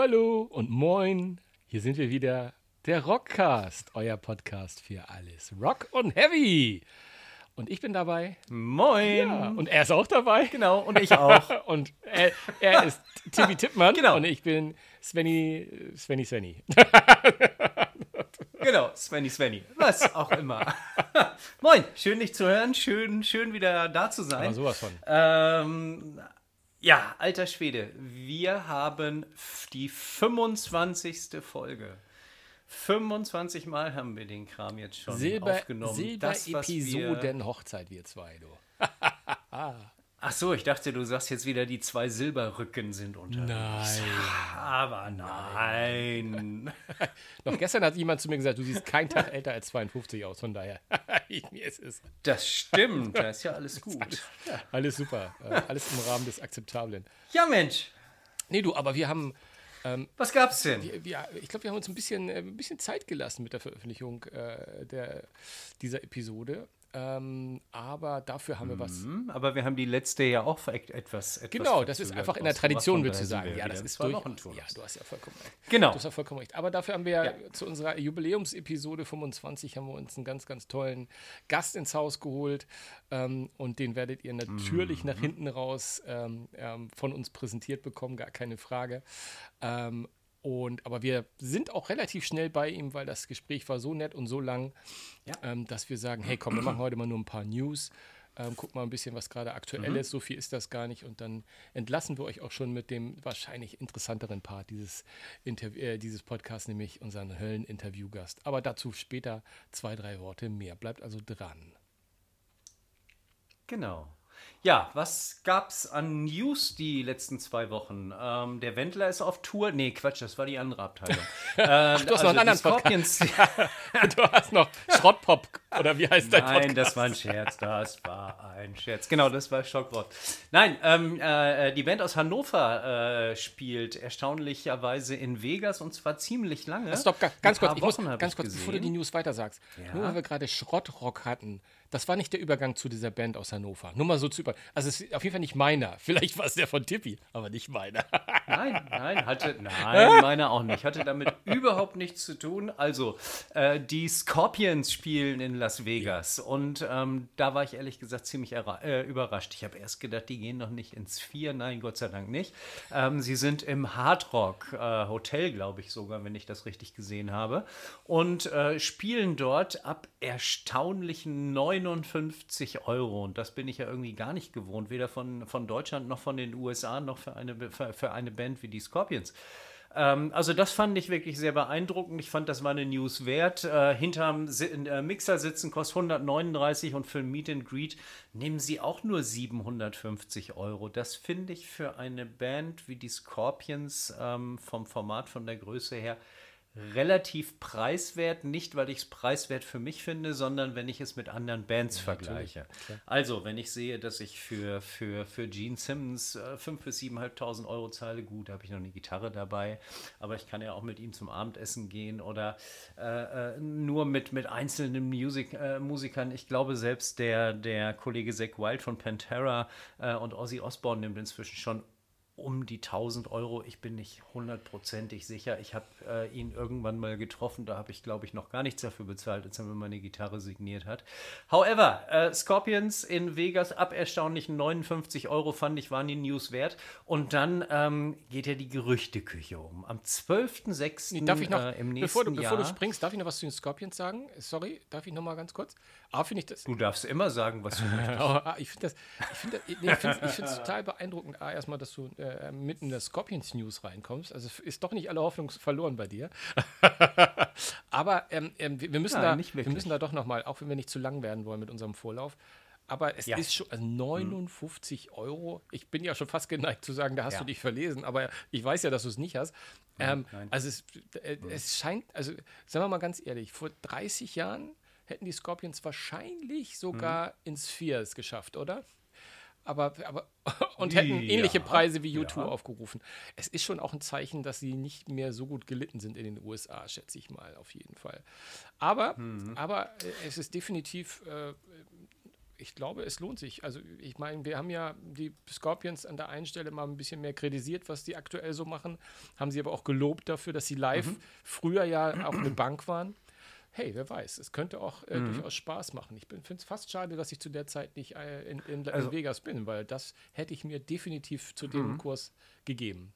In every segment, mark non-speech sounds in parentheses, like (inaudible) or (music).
Hallo, hallo und moin. Hier sind wir wieder, der Rockcast, euer Podcast für alles Rock und Heavy. Und ich bin dabei. Moin. Ja, und er ist auch dabei. Genau, und ich auch. (laughs) und er, er ist Timmy Tippmann. Genau. Und ich bin Svenny, Svenny, Svenny. (laughs) genau, Svenny, Svenny. Was auch immer. (laughs) Moin, schön dich zu hören, schön, schön wieder da zu sein. Aber sowas von. Ähm, ja, alter Schwede, wir haben die 25. Folge. 25 Mal haben wir den Kram jetzt schon Silber, aufgenommen. Das, was wir- Silber-Episoden-Hochzeit, wir zwei, du. (laughs) Ach so, ich dachte, du sagst jetzt wieder, die zwei Silberrücken sind unterwegs. Nein. Aber nein. (laughs) Noch gestern hat jemand zu mir gesagt, du siehst keinen Tag älter als 52 aus, von daher. (laughs) mir ist es Das stimmt, da ist ja alles (laughs) gut. alles super. Äh, alles im Rahmen des Akzeptablen. Ja, Mensch, Nee, du, aber wir haben, was gab's denn? wir, wir, ich glaube, wir haben uns ein bisschen, äh, ein bisschen Zeit gelassen mit der Veröffentlichung äh, der, dieser Episode. Ähm, aber dafür haben wir was. Hm, Aber wir haben die letzte ja auch etwas, etwas Genau, das ist einfach in der Tradition, daher sind sagen. Ja, das ist durch. Wochen Ja, Turnus. du hast ja vollkommen recht. Genau. Du hast ja vollkommen recht. Aber dafür haben wir Ja. zu unserer Jubiläumsepisode 25 haben wir uns einen ganz, ganz tollen Gast ins Haus geholt. Ähm, und den werdet ihr natürlich Mhm. nach hinten raus ähm, ähm, von uns präsentiert bekommen, gar keine Frage. Und, aber wir sind auch relativ schnell bei ihm, weil das Gespräch war so nett und so lang, Ja. ähm, dass wir sagen, hey komm, wir machen heute mal nur ein paar News. Ähm, guck mal ein bisschen, was gerade aktuell Mhm. ist. So viel ist das gar nicht. Und dann entlassen wir euch auch schon mit dem wahrscheinlich interessanteren Part dieses, Interv äh, dieses Podcasts, nämlich unseren Höllen-Interviewgast. Aber dazu später zwei, drei Worte mehr. Bleibt also dran. Genau. Ja, was gab's an News die letzten zwei Wochen? Ähm, der Wendler ist auf Tour. Nee, Quatsch, das war die andere Abteilung. (laughs) Ach, du hast noch einen anderen Scorpions. (laughs) du hast noch Schrottpop, oder wie heißt dein Nein, Podcast? das war ein Scherz. Das war ein Scherz. Genau, das war Schockwort. Nein, ähm, äh, die Band aus Hannover äh, spielt erstaunlicherweise in Vegas und zwar ziemlich lange. Stopp, ganz kurz, ich muss, ganz kurz, bevor du die. News weiter sagst. Ja. Nur weil wir gerade Schrottrock hatten, das war nicht der Übergang zu dieser Band aus Hannover. Nur mal so zu über. Also es ist auf jeden Fall nicht meiner. Vielleicht war es der von Tippi, aber nicht meiner. (laughs) Nein, nein, hatte, (laughs) nein, meiner auch nicht. Hatte damit überhaupt nichts zu tun. Also, äh, die Scorpions spielen in Las Vegas und ähm, da war ich ehrlich gesagt ziemlich äh, überrascht. Ich habe erst gedacht, die gehen noch nicht ins Vier. Nein, Gott sei Dank nicht. Ähm, sie sind im Hard Rock äh, Hotel, glaube ich sogar, wenn ich das richtig gesehen habe. Und äh, spielen dort ab erstaunlichen 59 Euro. Und das bin ich ja irgendwie gar nicht gewohnt, weder von, von Deutschland noch von den USA noch für eine, für, für eine Band wie die Scorpions. Ähm, also das fand ich wirklich sehr beeindruckend. Ich fand, das war eine News wert. Äh, hinterm äh, Mixer sitzen kostet 139 und für ein Meet and Greet nehmen sie auch nur 750 Euro. Das finde ich für eine Band wie die Scorpions ähm, vom Format, von der Größe her relativ preiswert. Nicht, weil ich es preiswert für mich finde, sondern wenn ich es mit anderen Bands vergleiche. Also, wenn ich sehe, dass ich für, für, für Gene Simmons äh, 5.000 bis 7.500 Euro zahle, gut, habe ich noch eine Gitarre dabei, aber ich kann ja auch mit ihm zum Abendessen gehen oder äh, äh, nur mit, mit einzelnen Music, äh, Musikern. Ich glaube, selbst der, der Kollege Zack Wild von Pantera äh, und Ozzy Osbourne nimmt inzwischen schon um die 1000 Euro. Ich bin nicht hundertprozentig sicher. Ich habe äh, ihn irgendwann mal getroffen. Da habe ich, glaube ich, noch gar nichts dafür bezahlt, als er mir meine Gitarre signiert hat. However, äh, Scorpions in Vegas ab erstaunlichen 59 Euro fand ich, waren die News wert. Und dann ähm, geht ja die Gerüchteküche um. Am 12.06. Darf ich noch, äh, im nächsten bevor, du, bevor du Jahr. springst, darf ich noch was zu den Scorpions sagen? Sorry, darf ich noch mal ganz kurz? A, finde ich das. Du darfst immer sagen, was du (laughs) möchtest. Aber, ah, ich finde das, ich finde nee, ich finde es total beeindruckend, A, erstmal, dass du äh, mitten in der Scorpions News reinkommst. Also ist doch nicht alle Hoffnung verloren bei dir. (laughs) Aber ähm, ähm, wir, wir, müssen Nein, da, nicht wir müssen da doch noch mal, auch wenn wir nicht zu lang werden wollen mit unserem Vorlauf. Aber es Ja. ist schon also 59 Euro. Ich bin ja schon fast geneigt zu sagen, da hast Ja. du dich verlesen, aber ich weiß ja, dass du es nicht hast. Ähm, nein. also es, äh, es scheint, also sagen wir mal ganz ehrlich, vor 30 Jahren hätten die Scorpions wahrscheinlich sogar Mhm. ins Viers geschafft, oder? Aber, aber (laughs) und hätten Ja, ähnliche Preise wie U2 ja. aufgerufen. Es ist schon auch ein Zeichen, dass sie nicht mehr so gut gelitten sind in den USA, schätze ich mal, auf jeden Fall. Aber, Mhm. aber äh, es ist definitiv, äh, ich glaube, es lohnt sich. Also ich meine, wir haben ja die Scorpions an der einen Stelle mal ein bisschen mehr kritisiert, was die aktuell so machen, haben sie aber auch gelobt dafür, dass sie live mhm. früher ja auch eine Bank waren. Hey, wer weiß, es könnte auch äh, mhm. durchaus Spaß machen. Ich finde es fast schade, dass ich zu der Zeit nicht äh, in, in, in also, Vegas bin, weil das hätte ich mir definitiv zu dem mhm. Kurs gegeben.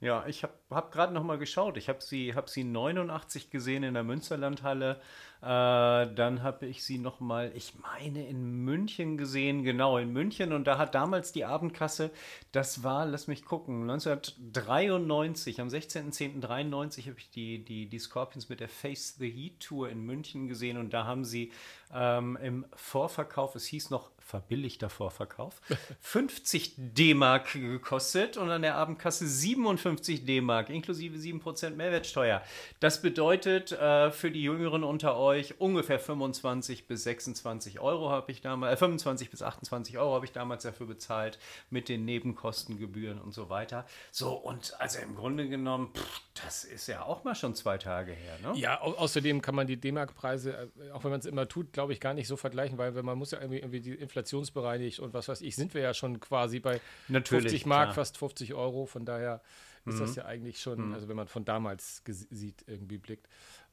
Ja, ich habe hab gerade noch mal geschaut. Ich habe sie, hab sie 89 gesehen in der Münsterlandhalle. Äh, dann habe ich sie noch mal, ich meine, in München gesehen. Genau, in München. Und da hat damals die Abendkasse, das war, lass mich gucken, 1993, am 16.10.93 habe ich die, die, die Scorpions mit der Face the Heat Tour in München gesehen. Und da haben sie ähm, im Vorverkauf, es hieß noch verbilligter Vorverkauf, (laughs) 50 D-Mark gekostet und an der Abendkasse 57 D-Mark, inklusive 7% Mehrwertsteuer. Das bedeutet äh, für die Jüngeren unter euch ungefähr 25 bis 26 Euro habe ich damals, äh, 25 bis 28 Euro habe ich damals dafür bezahlt mit den Nebenkostengebühren und so weiter. So, und also im Grunde genommen, pff, das ist ja auch mal schon zwei Tage her, ne? Ja, au außerdem kann man die D-Mark-Preise, äh, auch wenn man es immer tut, glaube ich, gar nicht so vergleichen, weil man muss ja irgendwie, irgendwie die inflationsbereinigt und was weiß ich, sind wir ja schon quasi bei Natürlich, 50 Mark, klar. fast 50 Euro. Von daher ist mhm. das ja eigentlich schon, mhm. also wenn man von damals sieht, irgendwie blickt.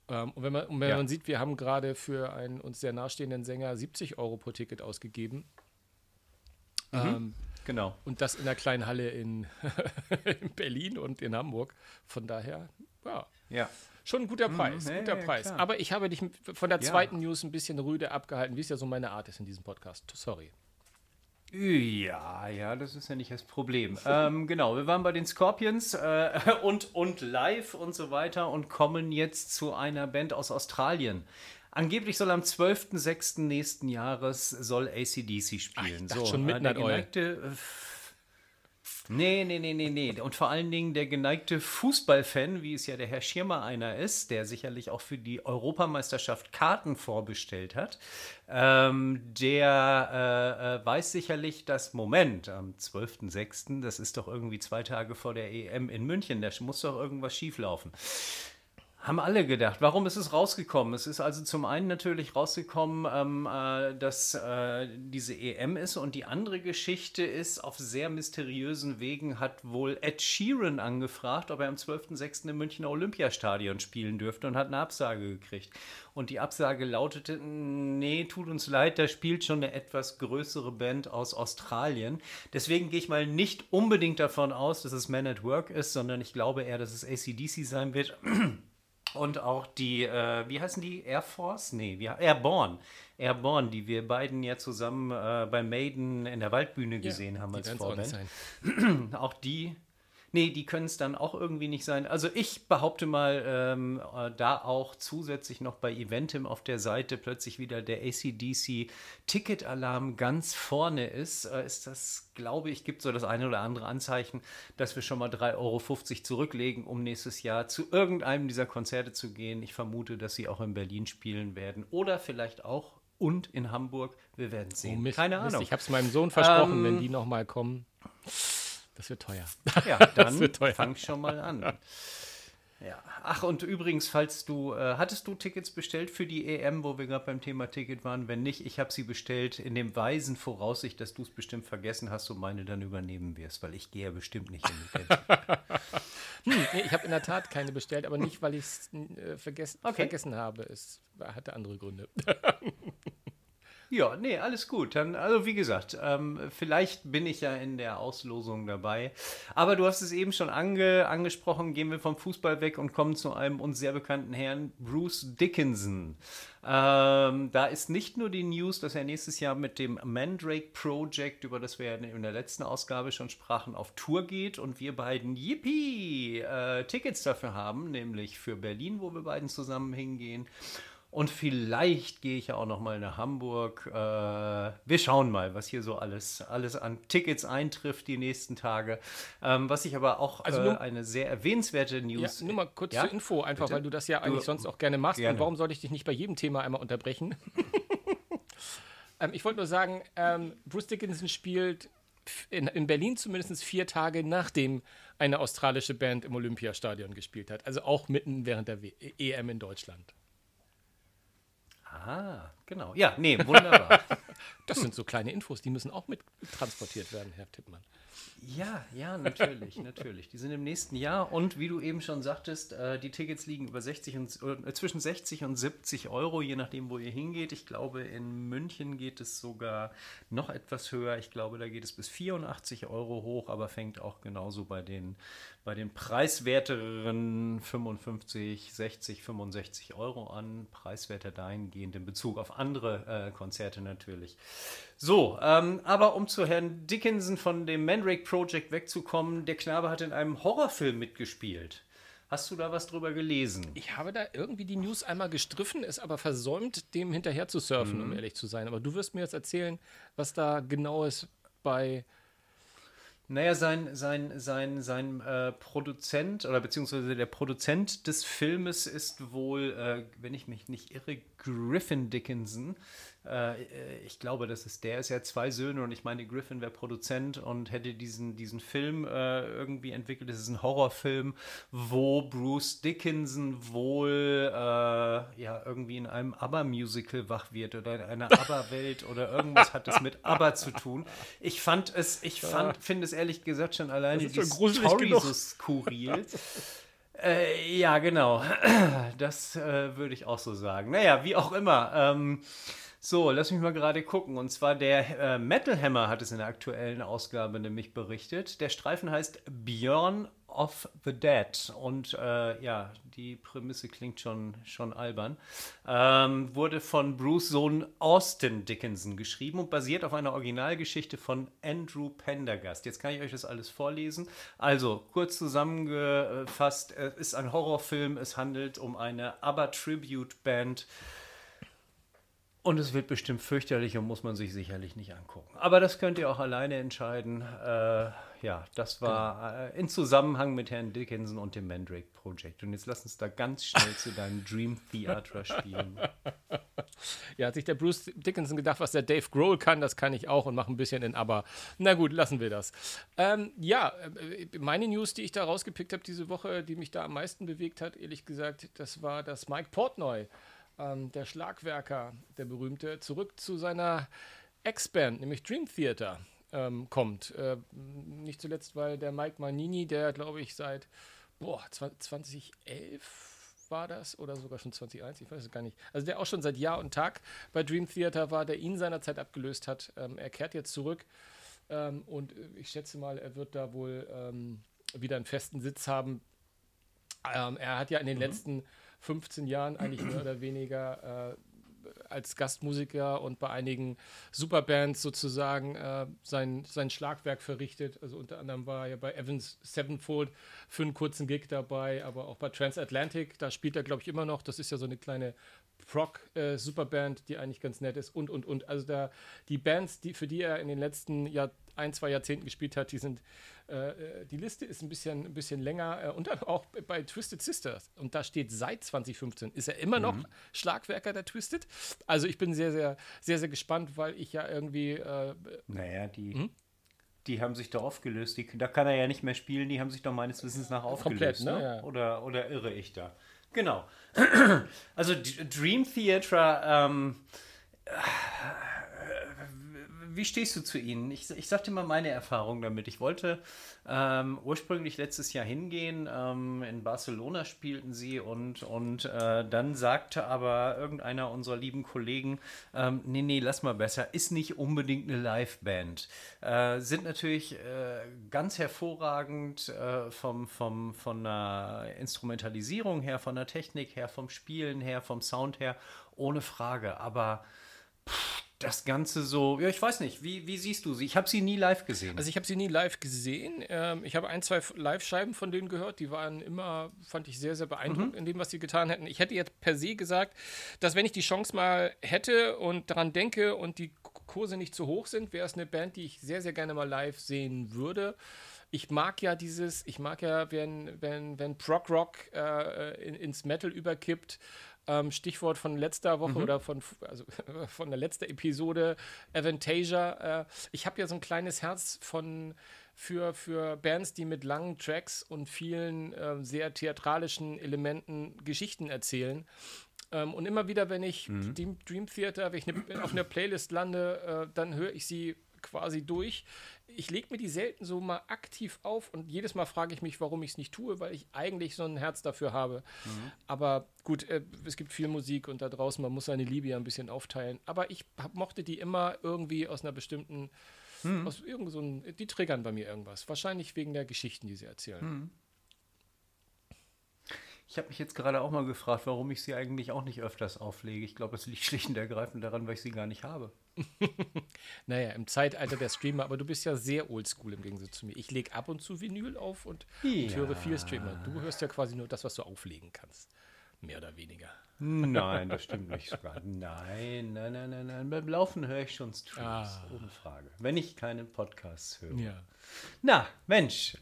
Ähm, und wenn, man, und wenn ja. man sieht, wir haben gerade für einen uns sehr nahestehenden Sänger 70 Euro pro Ticket ausgegeben. Mhm. Ähm, Genau. Und das in der kleinen Halle in, (laughs) in Berlin und in Hamburg. Von daher, ja. ja. Schon ein guter mhm. Preis, mhm, guter ja, Preis. Klar. Aber ich habe dich von der zweiten ja. News ein bisschen rüde abgehalten, wie es ja so meine Art ist in diesem Podcast. Sorry. Ja, ja, das ist ja nicht das Problem. (laughs) ähm, genau, wir waren bei den Scorpions äh, (laughs) und, und live und so weiter und kommen jetzt zu einer Band aus Australien. Angeblich soll am 12.06. nächsten Jahres soll ACDC spielen. Ach, so, schon mitten der geneigte, äh, Nee, nee, nee, nee, nee. Und vor allen Dingen der geneigte Fußballfan, wie es ja der Herr Schirmer einer ist, der sicherlich auch für die Europameisterschaft Karten vorbestellt hat, ähm, der äh, äh, weiß sicherlich, dass Moment am 12.06., das ist doch irgendwie zwei Tage vor der EM in München, da muss doch irgendwas schieflaufen. Haben alle gedacht. Warum ist es rausgekommen? Es ist also zum einen natürlich rausgekommen, ähm, äh, dass äh, diese EM ist und die andere Geschichte ist, auf sehr mysteriösen Wegen hat wohl Ed Sheeran angefragt, ob er am 12.06. im Münchner Olympiastadion spielen dürfte und hat eine Absage gekriegt. Und die Absage lautete, nee, tut uns leid, da spielt schon eine etwas größere Band aus Australien. Deswegen gehe ich mal nicht unbedingt davon aus, dass es Man at Work ist, sondern ich glaube eher, dass es ACDC sein wird. Und auch die, äh, wie heißen die? Air Force? Nee, wie, Airborne. Airborne, die wir beiden ja zusammen äh, bei Maiden in der Waldbühne gesehen ja, haben als Vorband. Auch, (clears throat) auch die Nee, die können es dann auch irgendwie nicht sein. Also ich behaupte mal, ähm, äh, da auch zusätzlich noch bei Eventim auf der Seite plötzlich wieder der ACDC Ticketalarm ganz vorne ist, äh, ist das, glaube ich, gibt so das eine oder andere Anzeichen, dass wir schon mal 3,50 Euro zurücklegen, um nächstes Jahr zu irgendeinem dieser Konzerte zu gehen. Ich vermute, dass sie auch in Berlin spielen werden oder vielleicht auch und in Hamburg. Wir werden sehen. Oh, Mist, Keine Ahnung. Mist, ich habe es meinem Sohn versprochen, ähm, wenn die noch mal kommen. Das wird teuer. Ja, (laughs) dann teuer. fang schon mal an. Ja. Ach, und übrigens, falls du, äh, hattest du Tickets bestellt für die EM, wo wir gerade beim Thema Ticket waren? Wenn nicht, ich habe sie bestellt in dem weisen Voraussicht, dass du es bestimmt vergessen hast und meine dann übernehmen wirst, weil ich gehe ja bestimmt nicht in die Welt. (laughs) hm, nee, ich habe in der Tat keine bestellt, aber nicht, weil ich es äh, vergessen, okay. vergessen habe. Es hatte andere Gründe. (laughs) Ja, nee, alles gut. Dann, also wie gesagt, ähm, vielleicht bin ich ja in der Auslosung dabei. Aber du hast es eben schon ange, angesprochen, gehen wir vom Fußball weg und kommen zu einem uns sehr bekannten Herrn, Bruce Dickinson. Ähm, da ist nicht nur die News, dass er nächstes Jahr mit dem Mandrake Project, über das wir in der letzten Ausgabe schon sprachen, auf Tour geht und wir beiden, yippie, äh, Tickets dafür haben, nämlich für Berlin, wo wir beiden zusammen hingehen und vielleicht gehe ich ja auch noch mal nach Hamburg. Äh, wir schauen mal, was hier so alles, alles an Tickets eintrifft die nächsten Tage. Ähm, was ich aber auch also nur, äh, eine sehr erwähnenswerte News. Ja, nur mal kurz ja? zur Info, einfach Bitte? weil du das ja eigentlich du, sonst auch gerne machst. Gerne. Und warum sollte ich dich nicht bei jedem Thema einmal unterbrechen? (laughs) ähm, ich wollte nur sagen, ähm, Bruce Dickinson spielt in, in, Berlin zumindest vier Tage nachdem eine australische Band im Olympiastadion gespielt hat. Also auch mitten während der w EM in Deutschland. Ah, genau. Ja, nee, wunderbar. (laughs) das sind so kleine Infos, die müssen auch mit transportiert werden, Herr Tippmann. Ja, ja, natürlich, (laughs) natürlich. Die sind im nächsten Jahr und wie du eben schon sagtest, äh, die Tickets liegen über 60 und, äh, zwischen 60 und 70 Euro, je nachdem, wo ihr hingeht. Ich glaube, in München geht es sogar noch etwas höher. Ich glaube, da geht es bis 84 Euro hoch, aber fängt auch genauso bei den, bei den preiswerteren 55, 60, 65 Euro an. Preiswerter dahingehend in Bezug auf andere äh, Konzerte natürlich. So, ähm, aber um zu Herrn Dickinson von dem Mandrake Project wegzukommen, der Knabe hat in einem Horrorfilm mitgespielt. Hast du da was drüber gelesen? Ich habe da irgendwie die News einmal gestriffen, ist aber versäumt, dem hinterher zu surfen, mhm. um ehrlich zu sein. Aber du wirst mir jetzt erzählen, was da genau ist bei naja, sein, sein, sein, sein äh, Produzent oder beziehungsweise der Produzent des Filmes ist wohl, äh, wenn ich mich nicht irre, Griffin Dickinson. Äh, ich glaube, das ist der. Ist ja zwei Söhne und ich meine, Griffin wäre Produzent und hätte diesen, diesen Film äh, irgendwie entwickelt. Das ist ein Horrorfilm, wo Bruce Dickinson wohl äh, ja irgendwie in einem ABBA-Musical wach wird oder in einer (laughs) ABBA-Welt oder irgendwas hat es mit ABBA zu tun. Ich fand es, ich fand, finde es ehrlich gesagt schon alleine die Story so skurril. Äh, ja, genau. (clears throat) Das äh, würde ich auch so sagen. Naja, wie auch immer. Ähm, so, lass mich mal gerade gucken. Und zwar der äh, Metal Hammer hat es in der aktuellen Ausgabe nämlich berichtet. Der Streifen heißt Björn of the Dead. Und äh, ja, die Prämisse klingt schon, schon albern. Ähm, wurde von Bruce Sohn Austin Dickinson geschrieben und basiert auf einer Originalgeschichte von Andrew Pendergast. Jetzt kann ich euch das alles vorlesen. Also, kurz zusammengefasst, es ist ein Horrorfilm. Es handelt um eine ABBA-Tribute-Band. Und es wird bestimmt fürchterlich und muss man sich sicherlich nicht angucken. Aber das könnt ihr auch alleine entscheiden. Äh, ja, das war äh, in Zusammenhang mit Herrn Dickinson und dem Mandrake Project. Und jetzt lass uns da ganz schnell zu deinem Dream Theater spielen. Ja, hat sich der Bruce Dickinson gedacht, was der Dave Grohl kann, das kann ich auch und mache ein bisschen in Aber. Na gut, lassen wir das. Ähm, ja, äh, meine News, die ich da rausgepickt habe diese Woche, die mich da am meisten bewegt hat, ehrlich gesagt, das war, dass Mike Portnoy ähm, der Schlagwerker, der berühmte, zurück zu seiner Ex-Band, nämlich Dream Theater, ähm, kommt. Äh, nicht zuletzt, weil der Mike Manini, der glaube ich seit boah, 2011 war das oder sogar schon 2001, ich weiß es gar nicht. Also der auch schon seit Jahr und Tag bei Dream Theater war, der ihn seinerzeit abgelöst hat. Ähm, er kehrt jetzt zurück ähm, und äh, ich schätze mal, er wird da wohl ähm, wieder einen festen Sitz haben. Ähm, er hat ja in den mhm. letzten 15 Jahren eigentlich mehr oder weniger äh, als Gastmusiker und bei einigen Superbands sozusagen äh, sein, sein Schlagwerk verrichtet. Also unter anderem war er bei Evans Sevenfold für einen kurzen Gig dabei, aber auch bei Transatlantic, da spielt er, glaube ich, immer noch. Das ist ja so eine kleine Proc-Superband, äh, die eigentlich ganz nett ist und, und, und. Also da die Bands, die, für die er in den letzten Jahr, ein, zwei Jahrzehnten gespielt hat, die sind äh, äh, die Liste ist ein bisschen, ein bisschen länger äh, und dann auch bei Twisted Sisters. Und da steht seit 2015 ist er immer noch mhm. Schlagwerker der Twisted. Also ich bin sehr, sehr, sehr, sehr gespannt, weil ich ja irgendwie. Äh, naja, die. Hm? Die haben sich doch aufgelöst. Die, da kann er ja nicht mehr spielen. Die haben sich doch meines Wissens nach aufgelöst. Komplett, ne? ne? Ja. Oder, oder irre ich da? Genau. (clears throat) Also Dream Theater ähm, wie stehst du zu ihnen? Ich, ich sag dir mal meine Erfahrung damit. Ich wollte ähm, ursprünglich letztes Jahr hingehen. Ähm, in Barcelona spielten sie und, und äh, dann sagte aber irgendeiner unserer lieben Kollegen, ähm, nee, nee, lass mal besser, ist nicht unbedingt eine Liveband. Äh, sind natürlich äh, ganz hervorragend äh, vom, vom, von der Instrumentalisierung her, von der Technik her, vom Spielen her, vom Sound her, ohne Frage. Aber pff, das Ganze so, ja, ich weiß nicht, wie, wie siehst du sie? Ich habe sie nie live gesehen. Also ich habe sie nie live gesehen. Ähm, ich habe ein, zwei Live-Scheiben von denen gehört, die waren immer, fand ich sehr, sehr beeindruckend mhm. in dem, was sie getan hätten. Ich hätte jetzt per se gesagt, dass wenn ich die Chance mal hätte und daran denke und die Kurse nicht zu hoch sind, wäre es eine Band, die ich sehr, sehr gerne mal live sehen würde ich mag ja dieses, ich mag ja, wenn, wenn, wenn Prog Rock äh, in, ins Metal überkippt, ähm, Stichwort von letzter Woche mhm. oder von, also, (laughs) von der letzten Episode, Avantasia. Äh, ich habe ja so ein kleines Herz von, für, für Bands, die mit langen Tracks und vielen äh, sehr theatralischen Elementen Geschichten erzählen. Ähm, und immer wieder, wenn ich Mhm. Dream, Dream Theater, wenn ich ne, auf einer Playlist lande, äh, dann höre ich sie quasi durch. Ich lege mir die selten so mal aktiv auf und jedes Mal frage ich mich, warum ich es nicht tue, weil ich eigentlich so ein Herz dafür habe. Mhm. Aber gut, äh, es gibt viel Musik und da draußen, man muss seine Liebe ja ein bisschen aufteilen. Aber ich hab, mochte die immer irgendwie aus einer bestimmten, Mhm. aus irgend so die triggern bei mir irgendwas. Wahrscheinlich wegen der Geschichten, die sie erzählen. Mhm. Ich habe mich jetzt gerade auch mal gefragt, warum ich sie eigentlich auch nicht öfters auflege. Ich glaube, es liegt (laughs) schlicht und ergreifend daran, weil ich sie gar nicht habe. (laughs) Naja, im Zeitalter der Streamer, aber du bist ja sehr oldschool im Gegensatz zu mir. Ich lege ab und zu Vinyl auf und, und Ja. höre viel Streamer. Du hörst ja quasi nur das, was du auflegen kannst. Mehr oder weniger. Nein, das stimmt nicht sogar. Nein, nein, nein, nein, nein. Beim Laufen höre ich schon Streams, Ah. ohne Frage. Wenn ich keine Podcasts höre. Ja. Na, Mensch.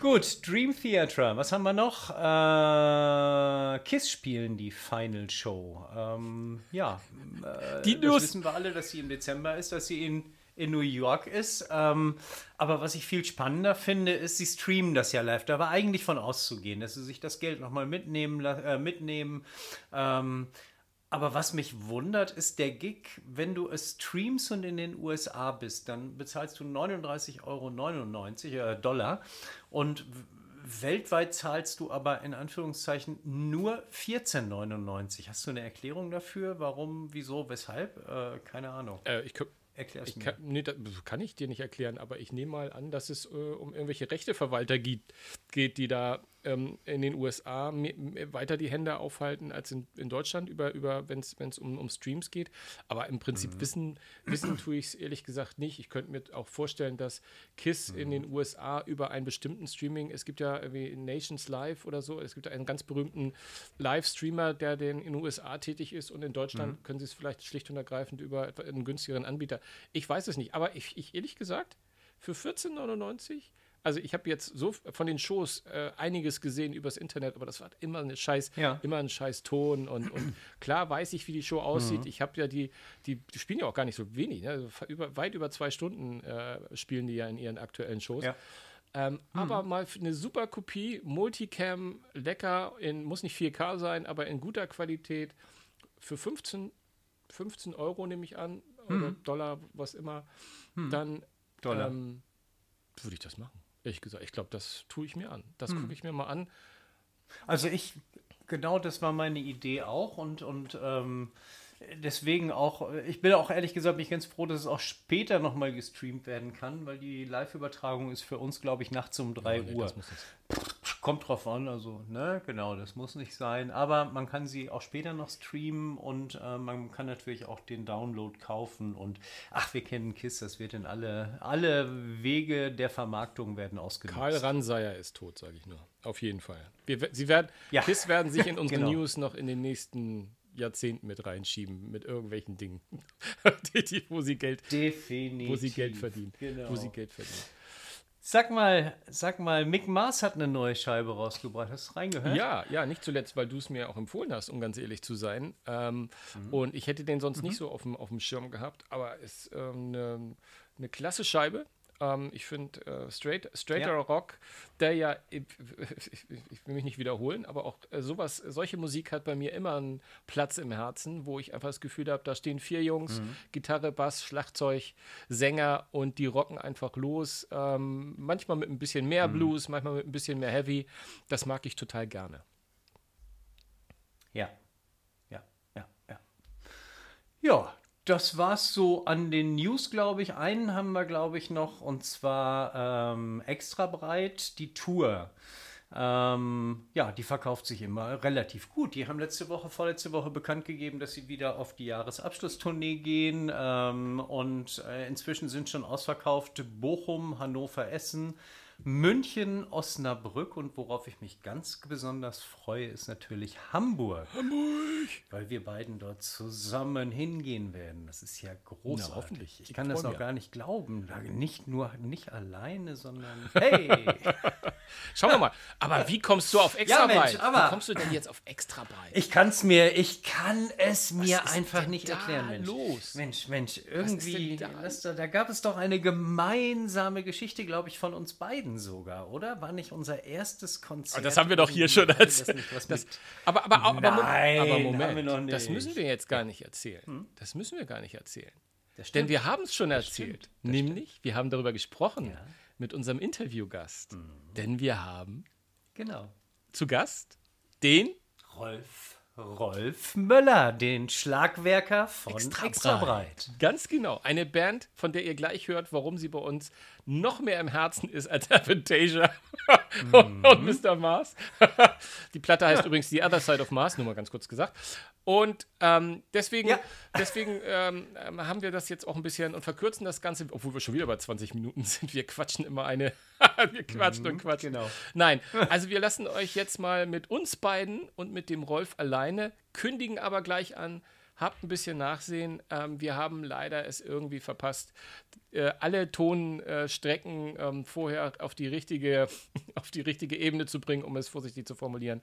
Gut, Dream Theater. Was haben wir noch? Äh, Kiss spielen die Final Show. Ähm, ja, äh, Die das News. wissen wir alle, dass sie im Dezember ist, dass sie in, in New York ist. Ähm, aber was ich viel spannender finde, ist, sie streamen das ja live. Da war eigentlich von auszugehen, dass sie sich das Geld nochmal mitnehmen. Äh, mitnehmen. Ähm, aber was mich wundert, ist der Gig, wenn du es streamst und in den USA bist, dann bezahlst du 39,99 Euro äh, Dollar und weltweit zahlst du aber in Anführungszeichen nur 14,99. Hast du eine Erklärung dafür? Warum, wieso, weshalb? Äh, keine Ahnung. Äh, ich, kö- Erklär's ich mir. kann, nee, das kann ich dir nicht erklären, aber ich nehme mal an, dass es äh, um irgendwelche Rechteverwalter gibt, geht, die da ähm, in den USA me- me- weiter die Hände aufhalten als in, in Deutschland, über, über, wenn es um, um Streams geht. Aber im Prinzip Mhm. wissen, wissen tue ich es ehrlich gesagt nicht. Ich könnte mir auch vorstellen, dass KISS in Mhm. den USA über einen bestimmten Streaming, es gibt ja irgendwie Nations Live oder so, es gibt einen ganz berühmten Live-Streamer, der den in den USA tätig ist und in Deutschland Mhm. können sie es vielleicht schlicht und ergreifend über einen günstigeren Anbieter. Ich weiß es nicht, aber ich, ich ehrlich gesagt, für 14,99 also ich habe jetzt so von den Shows äh, einiges gesehen übers Internet, aber das war immer eine scheiß, Ja. immer ein scheiß Ton und, und (clears throat) klar weiß ich, wie die Show aussieht. Ich habe ja die, die, die spielen ja auch gar nicht so wenig, ne? also über, weit über zwei Stunden äh, spielen die ja in ihren aktuellen Shows. Ja. Ähm, Aber mal eine super Kopie, Multicam, lecker, in, muss nicht 4K sein, aber in guter Qualität für 15, 15 Euro nehme ich an, oder Dollar, was immer, dann Dollar. Ähm, würde ich das machen. Ehrlich gesagt, ich glaube, das tue ich mir an. Das gucke ich mir mal an. Also ich, genau das war meine Idee auch und, und ähm, deswegen auch, ich bin auch ehrlich gesagt bin ich ganz froh, dass es auch später nochmal gestreamt werden kann, weil die Live-Übertragung ist für uns, glaube ich, nachts um 3 Nee, Uhr. das muss nicht Kommt drauf an, also, ne, genau, das muss nicht sein. Aber man kann sie auch später noch streamen und äh, man kann natürlich auch den Download kaufen. Und ach, wir kennen KISS, das wird in alle, alle Wege der Vermarktung werden ausgenutzt. Karl Ranseier ist tot, sage ich nur. Auf jeden Fall. Wir, sie werden, Ja. KISS werden sich in (laughs) unsere Genau. News noch in den nächsten Jahrzehnten mit reinschieben, mit irgendwelchen Dingen, (laughs) wo, sie Geld, Definitiv. wo sie Geld verdienen. Genau. Wo sie Geld verdienen. Sag mal, sag mal, Mick Mars hat eine neue Scheibe rausgebracht. Hast du reingehört? Ja, ja, nicht zuletzt, weil du es mir auch empfohlen hast, um ganz ehrlich zu sein. Ähm, Mhm. Und ich hätte den sonst nicht so auf dem, auf dem Schirm gehabt, aber es ist ähm, eine, eine klasse Scheibe. Ähm, ich finde äh, straight, straighter Ja. Rock, der ja, ich, (laughs) ich, will mich nicht wiederholen, aber auch äh, sowas, solche Musik hat bei mir immer einen Platz im Herzen, wo ich einfach das Gefühl habe, da stehen vier Jungs, Mhm. Gitarre, Bass, Schlagzeug, Sänger und die rocken einfach los. Ähm, manchmal mit ein bisschen mehr Mhm. Blues, manchmal mit ein bisschen mehr Heavy. Das mag ich total gerne. Ja. Ja, ja, ja. Ja, das war's so an den News, glaube ich. Einen haben wir, glaube ich, noch und zwar ähm, extra breit, die Tour. Ähm, ja, die verkauft sich immer relativ gut. Die haben letzte Woche, vorletzte Woche bekannt gegeben, dass sie wieder auf die Jahresabschlusstournee gehen. Ähm, und äh, inzwischen sind schon ausverkauft Bochum, Hannover, Essen, München, Osnabrück und worauf ich mich ganz besonders freue, ist natürlich Hamburg. Hamburg! Weil wir beiden dort zusammen hingehen werden. Das ist ja großartig. Na, hoffentlich. Ich Ich kann das noch gar nicht glauben. Nicht nur, nicht alleine, sondern (laughs) hey! Schauen wir mal. Aber wie kommst du auf extra Ja, Mensch, Breit? aber- Wie kommst du denn jetzt auf extra breit? Ich kann es mir, ich kann es mir ist einfach denn nicht erklären, Mensch. los? Mensch, Mensch, irgendwie, da? da, da gab es doch eine gemeinsame Geschichte, glaube ich, von uns beiden sogar, oder? War nicht unser erstes Konzert? das haben wir doch hier schon. Das Das, mit, aber, aber, aber, aber, Nein, aber Moment, das müssen wir jetzt gar nicht erzählen. Das müssen wir gar nicht erzählen. das Denn wir haben es schon erzählt. stimmt, das Nämlich, wir haben darüber gesprochen Ja. mit unserem Interviewgast. Mhm. Denn wir haben genau. zu Gast den Rolf, Rolf Möller, den Schlagwerker von Extra Extra. Breit. Ganz genau. Eine Band, von der ihr gleich hört, warum sie bei uns noch mehr im Herzen ist als (laughs) Avantasia und, und Mr. Mars. (laughs) Die Platte heißt übrigens The Other Side of Mars, nur mal ganz kurz gesagt. Und ähm, deswegen, Ja. deswegen ähm, ähm, haben wir das jetzt auch ein bisschen und verkürzen das Ganze, obwohl wir schon wieder bei 20 Minuten sind. Wir quatschen immer eine. (laughs) wir quatschen und quatschen. genau. Nein, also wir lassen euch jetzt mal mit uns beiden und mit dem Rolf alleine, kündigen aber gleich an, habt ein bisschen Nachsehen. Ähm, wir haben leider es irgendwie verpasst, äh, alle Tonstrecken ähm, vorher auf die, richtige, (laughs) auf die richtige Ebene zu bringen, um es vorsichtig zu formulieren.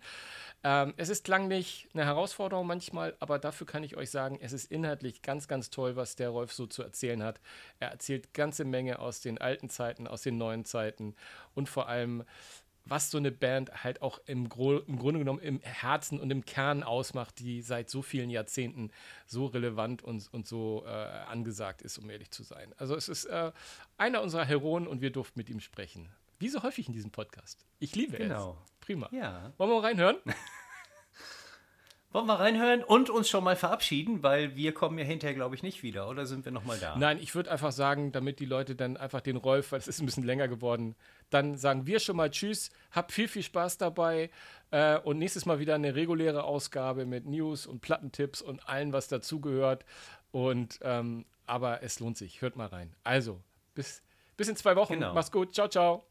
Ähm, es ist klanglich eine Herausforderung manchmal, aber dafür kann ich euch sagen, es ist inhaltlich ganz, ganz toll, was der Rolf so zu erzählen hat. Er erzählt ganze Menge aus den alten Zeiten, aus den neuen Zeiten und vor allem, was so eine Band halt auch im, Gro im Grunde genommen im Herzen und im Kern ausmacht, die seit so vielen Jahrzehnten so relevant und, und so äh, angesagt ist, um ehrlich zu sein. Also es ist äh, einer unserer Heroen und wir durften mit ihm sprechen. Wie so häufig in diesem Podcast. Ich liebe Genau. es. Prima. Ja. Wollen wir mal reinhören? (laughs) Wollen wir reinhören und uns schon mal verabschieden, weil wir kommen ja hinterher, glaube ich, nicht wieder. Oder sind wir noch mal da? Nein, ich würde einfach sagen, damit die Leute dann einfach den Rolf, weil es ist ein bisschen länger geworden, dann sagen wir schon mal Tschüss, habt viel, viel Spaß dabei äh, und nächstes Mal wieder eine reguläre Ausgabe mit News und Plattentipps und allem, was dazugehört. Und ähm, aber es lohnt sich, hört mal rein. Also, bis, bis in zwei Wochen. Genau. Mach's gut. Ciao, ciao.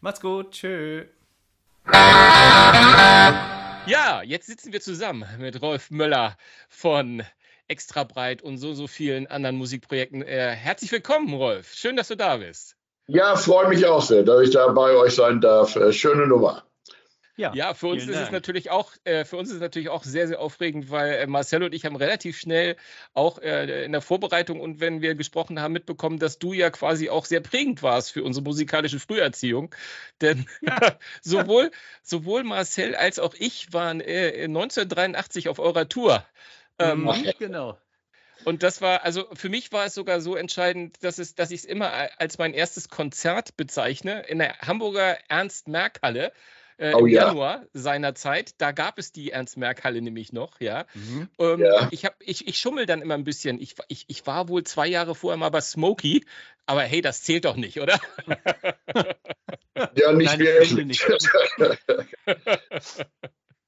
Macht's gut. Tschö. Ja, jetzt sitzen wir zusammen mit Rolf Möller von Extra Breit und so, so vielen anderen Musikprojekten. Äh, herzlich willkommen, Rolf. Schön, dass du da bist. Ja, freue mich auch sehr, dass ich da bei euch sein darf. Äh, Schöne Nummer. Ja, für uns ist es Dank. natürlich auch, äh, für uns ist es natürlich auch sehr, sehr aufregend, weil äh, Marcel und ich haben relativ schnell auch äh, in der Vorbereitung und wenn wir gesprochen haben, mitbekommen, dass du ja quasi auch sehr prägend warst für unsere musikalische Früherziehung. Denn (laughs) (laughs) sowohl, sowohl Marcel als auch ich waren äh, 1983 auf eurer Tour. Ähm, Mhm, genau. und das war, also für mich war es sogar so entscheidend, dass, es, dass ich es immer als mein erstes Konzert bezeichne in der Hamburger Ernst-Merck-Halle. Äh, Oh Im ja. Januar seiner Zeit, da gab es die Ernst-Merck-Halle nämlich noch, ja. Mhm. Ähm, Ja. ich, hab, ich, ich schummel dann immer ein bisschen. Ich, ich, ich war wohl zwei Jahre vorher mal bei Smokey, aber hey, das zählt doch nicht, oder? (laughs) Ja, nicht Nein, wirklich. (laughs)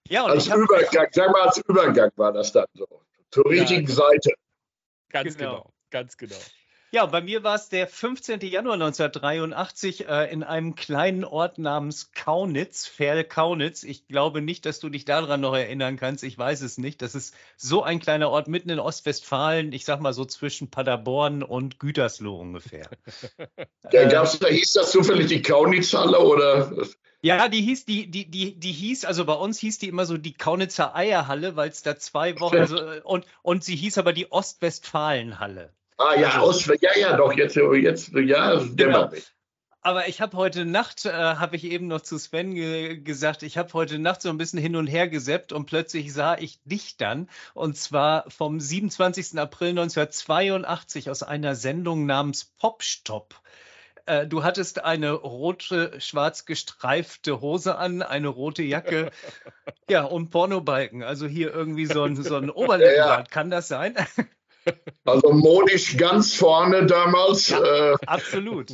Ja, und als Übergang, sag mal, als Übergang war das dann so. Zur richtigen Seite. Ganz Genau. genau, ganz genau. Ja, bei mir war es der 15. Januar 1983 äh, in einem kleinen Ort namens Kaunitz, Ferl-Kaunitz. Ich glaube nicht, dass du dich daran noch erinnern kannst. Ich weiß es nicht. Das ist so ein kleiner Ort mitten in Ostwestfalen. Ich sag mal so zwischen Paderborn und Gütersloh ungefähr. (laughs) Ja, gab's, da hieß das zufällig die Kaunitz-Halle oder? Ja, die hieß, die, die, die, die hieß, also bei uns hieß die immer so die Kaunitzer Eierhalle, weil es da zwei Wochen, also, äh, und, und sie hieß aber die Ostwestfalenhalle. Ah ja, aus, ja, ja, doch, jetzt, jetzt ja, Genau. dämmert mich. Aber ich habe heute Nacht, äh, habe ich eben noch zu Sven ge gesagt, ich habe heute Nacht so ein bisschen hin und her geseppt und plötzlich sah ich dich dann. Und zwar vom 27. April 1982 aus einer Sendung namens Popstop. Äh, Du hattest eine rote, schwarz gestreifte Hose an, eine rote Jacke, (laughs) ja, und Pornobalken. Also hier irgendwie so ein, so ein Oberlippenbart. Kann das sein? (laughs) Also modisch ganz vorne damals. Äh, Absolut.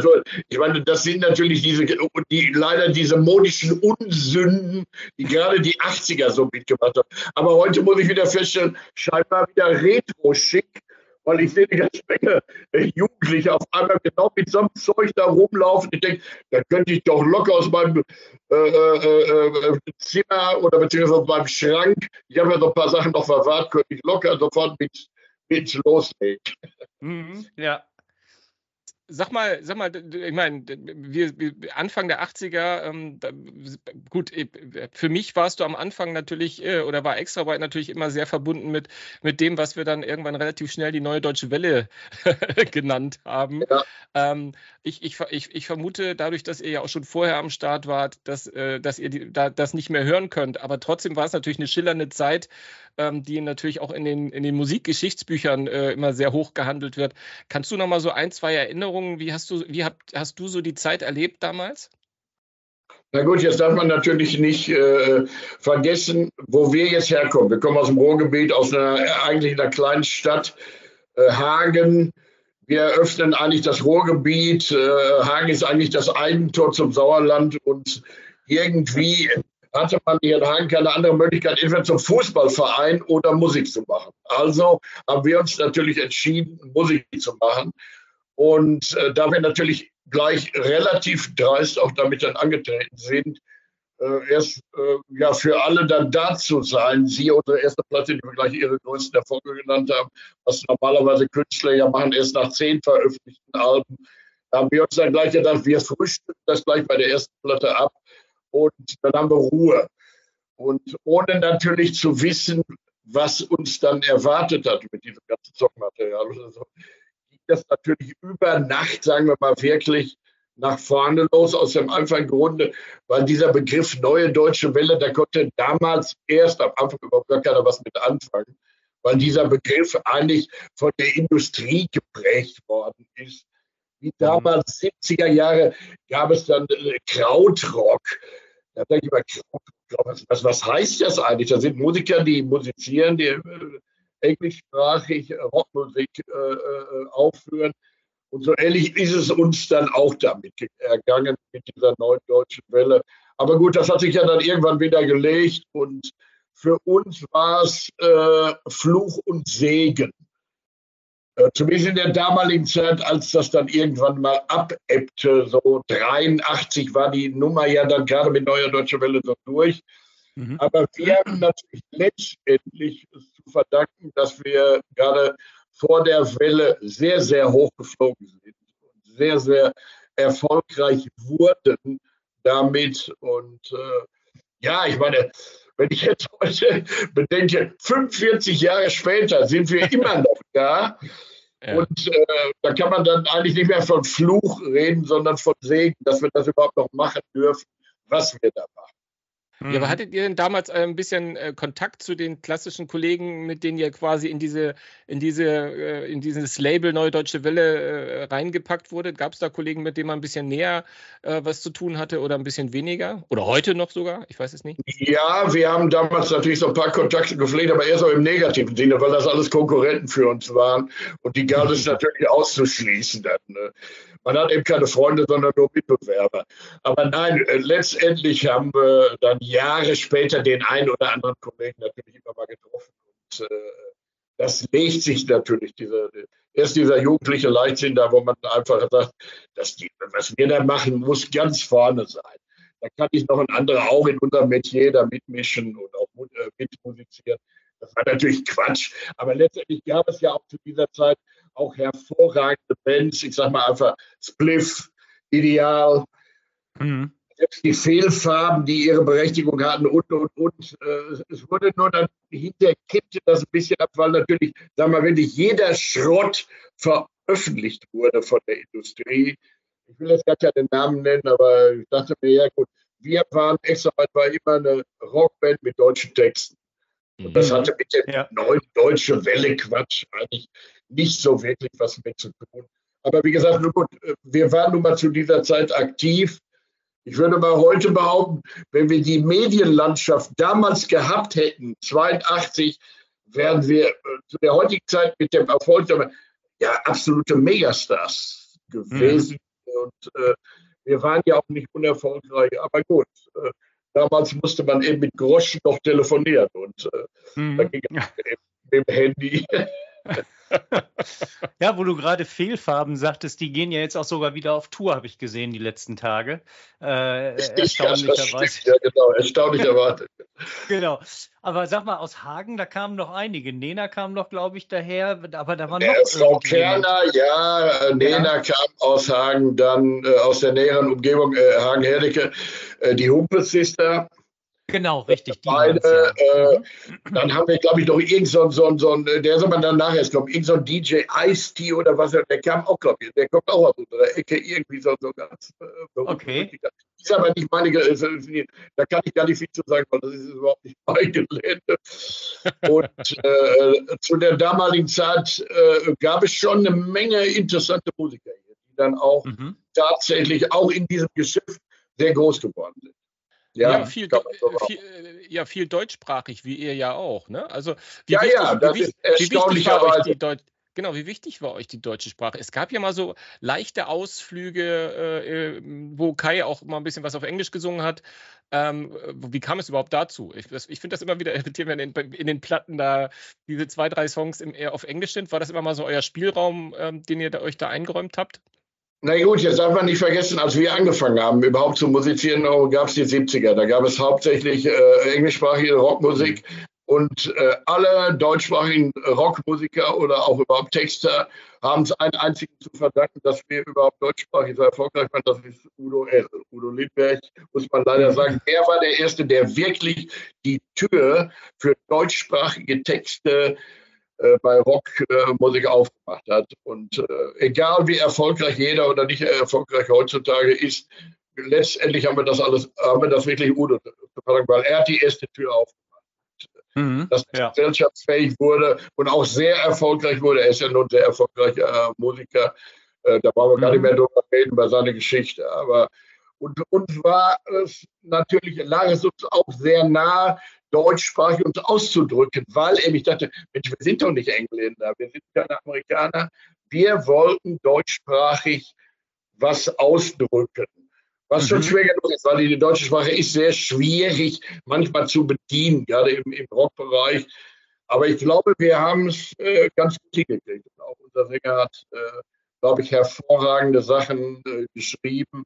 so, ich meine, das sind natürlich diese, die, leider diese modischen Unsünden, die gerade die 80er so mitgemacht haben. Aber heute muss ich wieder feststellen, scheinbar wieder retro-schick, weil ich sehe eine ganze Menge äh, Jugendliche auf einmal genau mit so einem Zeug da rumlaufen. Ich denke, da könnte ich doch locker aus meinem äh, äh, äh, Zimmer oder beziehungsweise aus meinem Schrank, ich habe ja so ein paar Sachen noch verwahrt, könnte ich locker sofort mit, mit loslegen. Mhm, ja. sag mal, sag mal, ich meine, wir, wir, Anfang der 80er, ähm, da, gut, äh, für mich warst du am Anfang natürlich äh, oder war Extrabreit natürlich immer sehr verbunden mit, mit dem, was wir dann irgendwann relativ schnell die neue Deutsche Welle (laughs) genannt haben. Ja. Ähm, ich, ich, ich, ich vermute, dadurch, dass ihr ja auch schon vorher am Start wart, dass, äh, dass ihr die, da, das nicht mehr hören könnt. Aber trotzdem war es natürlich eine schillernde Zeit, ähm, die natürlich auch in den, in den Musikgeschichtsbüchern äh, immer sehr hoch gehandelt wird. Kannst du noch mal so ein, zwei Erinnerungen, wie hast du, wie hab, hast du so die Zeit erlebt damals? Na gut, jetzt darf man natürlich nicht äh, vergessen, wo wir jetzt herkommen. Wir kommen aus dem Ruhrgebiet, aus einer eigentlich einer kleinen Stadt, äh, Hagen. Wir eröffnen eigentlich das Ruhrgebiet. Äh, Hagen ist eigentlich das Eigentor zum Sauerland und irgendwie hatte man hier in Hagen keine andere Möglichkeit, entweder zum Fußballverein oder Musik zu machen. Also haben wir uns natürlich entschieden, Musik zu machen. Und äh, da wir natürlich gleich relativ dreist auch damit dann angetreten sind, äh, erst äh, ja für alle dann da zu sein. Sie unsere erste Platte, die wir gleich ihre größten Erfolge genannt haben, was normalerweise Künstler ja machen, erst nach zehn veröffentlichten Alben. Haben wir uns dann gleich gedacht, wir frühstücken das gleich bei der ersten Platte ab und dann haben wir Ruhe. Und ohne natürlich zu wissen, was uns dann erwartet hat mit diesem ganzen Songmaterial. Also ging das natürlich über Nacht, sagen wir mal wirklich, nach vorne los, aus dem einfachen Grunde, weil dieser Begriff neue deutsche Welle, da konnte damals erst am Anfang überhaupt gar keiner was mit anfangen, weil dieser Begriff eigentlich von der Industrie geprägt worden ist. Wie damals 70er Jahre gab es dann äh, Krautrock. Da denke ich mal, was, was heißt das eigentlich? Da sind Musiker, die musizieren, die äh, englischsprachig Rockmusik äh, äh, aufführen. Und so ähnlich ist es uns dann auch damit ergangen, mit dieser neuen deutschen Welle. Aber gut, das hat sich ja dann irgendwann wieder gelegt und für uns war es äh, Fluch und Segen. Äh, zumindest in der damaligen Zeit, als das dann irgendwann mal abebbte, so 83 war die Nummer ja dann gerade mit Neuer Deutsche Welle so durch. Mhm. Aber wir haben natürlich letztendlich zu verdanken, dass wir gerade vor der Welle sehr, sehr hoch geflogen sind und sehr, sehr erfolgreich wurden damit. Und äh, ja, ich meine, wenn ich jetzt heute bedenke, 45 Jahre später sind wir immer noch da. Ja. Und äh, da kann man dann eigentlich nicht mehr von Fluch reden, sondern von Segen, dass wir das überhaupt noch machen dürfen, was wir da machen. Ja, aber mhm. hattet ihr denn damals ein bisschen äh, Kontakt zu den klassischen Kollegen, mit denen ihr quasi in diese, in diese, äh, in dieses Label Neue Deutsche Welle äh, reingepackt wurde? Gab es da Kollegen, mit denen man ein bisschen näher äh, was zu tun hatte oder ein bisschen weniger? Oder heute noch sogar? Ich weiß es nicht. Ja, wir haben damals natürlich so ein paar Kontakte gepflegt, aber erst auch im negativen Sinne, weil das alles Konkurrenten für uns waren. Und die galt es natürlich auszuschließen dann. Ne? Man hat eben keine Freunde, sondern nur Mitbewerber. Aber nein, äh, letztendlich haben wir dann Jahre später den einen oder anderen Kollegen natürlich immer mal getroffen. Und äh, das legt sich natürlich, dieser, erst dieser jugendliche Leichtsinn da, wo man einfach sagt, die, was wir da machen, muss ganz vorne sein. Da kann ich noch ein anderer auch in unserem Metier da mitmischen und auch äh, mitmusizieren. Das war natürlich Quatsch. Aber letztendlich gab es ja auch zu dieser Zeit auch hervorragende Bands. Ich sag mal einfach Spliff, Ideal. Mhm. Selbst die Fehlfarben, die ihre Berechtigung hatten und, und, und. Äh, es wurde nur dann hinterher kippte das ein bisschen ab, weil natürlich, sagen wir, wirklich jeder Schrott veröffentlicht wurde von der Industrie. Ich will jetzt gar keinen Namen nennen, aber ich dachte mir, ja gut, wir waren extra war immer eine Rockband mit deutschen Texten. Und das mhm. hatte mit dem ja. neuen deutsche Welle Quatsch eigentlich nicht so wirklich was mit zu tun. Aber wie gesagt, nun gut, wir waren nun mal zu dieser Zeit aktiv. Ich würde mal heute behaupten, wenn wir die Medienlandschaft damals gehabt hätten, 82, wären wir äh, zu der heutigen Zeit mit dem Erfolg ja absolute Megastars gewesen. Mhm. Und äh, wir waren ja auch nicht unerfolgreich. Aber gut, äh, damals musste man eben mit Groschen noch telefonieren und äh, mhm. da ging es eben mit dem Handy. (laughs) (laughs) ja, wo du gerade Fehlfarben sagtest, die gehen ja jetzt auch sogar wieder auf Tour, habe ich gesehen, die letzten Tage. Äh, erstaunlicherweise. Ja, genau, erstaunlicherweise. (laughs) genau. Aber sag mal, aus Hagen, da kamen noch einige. Nena kam noch, glaube ich, daher, aber da war noch. Äh, Frau Kerner, ja, Nena ja. kam aus Hagen, dann äh, aus der näheren Umgebung, äh, Hagen-Herdecke, äh, die Humpelsister. Genau, richtig. Beide, ja. äh, mhm. dann haben wir, glaube ich, noch irgend so, so, so der ist aber dann nachher, glaube irgend so ein DJ Ice-T oder was, der kam auch, glaube ich, der kommt auch aus unserer Ecke, irgendwie so, so ganz. Äh, okay. Ist aber nicht meine, da kann ich gar nicht viel zu sagen, weil das ist überhaupt nicht mein Gelände. Und äh, zu der damaligen Zeit äh, gab es schon eine Menge interessante Musiker hier, die dann auch mhm. tatsächlich auch in diesem Geschäft sehr groß geworden sind. Ja, ja, viel, viel, äh, ja, viel deutschsprachig, wie ihr ja auch. Ne? Also, wie ja, wichtig, ja, das wie, ist erstaunlicherweise. Genau, wie wichtig war euch die deutsche Sprache? Es gab ja mal so leichte Ausflüge, äh wo Kai auch mal ein bisschen was auf Englisch gesungen hat. Ähm, wie kam es überhaupt dazu? Ich, ich finde das immer wieder irritierend, wenn in, in, den Platten da diese zwei, drei Songs im, auf Englisch sind. War das immer mal so euer Spielraum, ähm, den ihr da, euch da eingeräumt habt? Na gut, jetzt darf man nicht vergessen, als wir angefangen haben, überhaupt zu musizieren, gab es die 70er. Da gab es hauptsächlich äh, englischsprachige Rockmusik und äh, alle deutschsprachigen Rockmusiker oder auch überhaupt Texter haben es einen einzigen zu verdanken, dass wir überhaupt deutschsprachig so erfolgreich waren. Das ist Udo L. Udo Lindberg, muss man leider sagen. Er war der Erste, der wirklich die Tür für deutschsprachige Texte äh, bei Rockmusik äh, aufgemacht hat. Und äh, egal wie erfolgreich jeder oder nicht erfolgreich heutzutage ist, letztendlich haben wir das alles, haben wir das wirklich Udo weil er hat die erste Tür aufgemacht. Mhm, dass ja. gesellschaftsfähig wurde und auch sehr erfolgreich wurde. Er ist ja nun sehr erfolgreicher Musiker. da wollen wir gar nicht mhm. mehr drüber reden, über seine Geschichte. Aber und uns war es natürlich, lag es uns auch sehr nah, deutschsprachig uns auszudrücken, weil eben ich dachte, Mensch, wir sind doch nicht Engländer, wir sind keine Amerikaner. Wir wollten deutschsprachig was ausdrücken. Was mhm. schon schwer genug ist, weil die deutsche Sprache ist sehr schwierig manchmal zu bedienen, gerade im, im Rockbereich. Aber ich glaube, wir haben es äh, ganz gut hingekriegt. Auch unser Sänger hat, äh, glaube ich, hervorragende Sachen äh, geschrieben,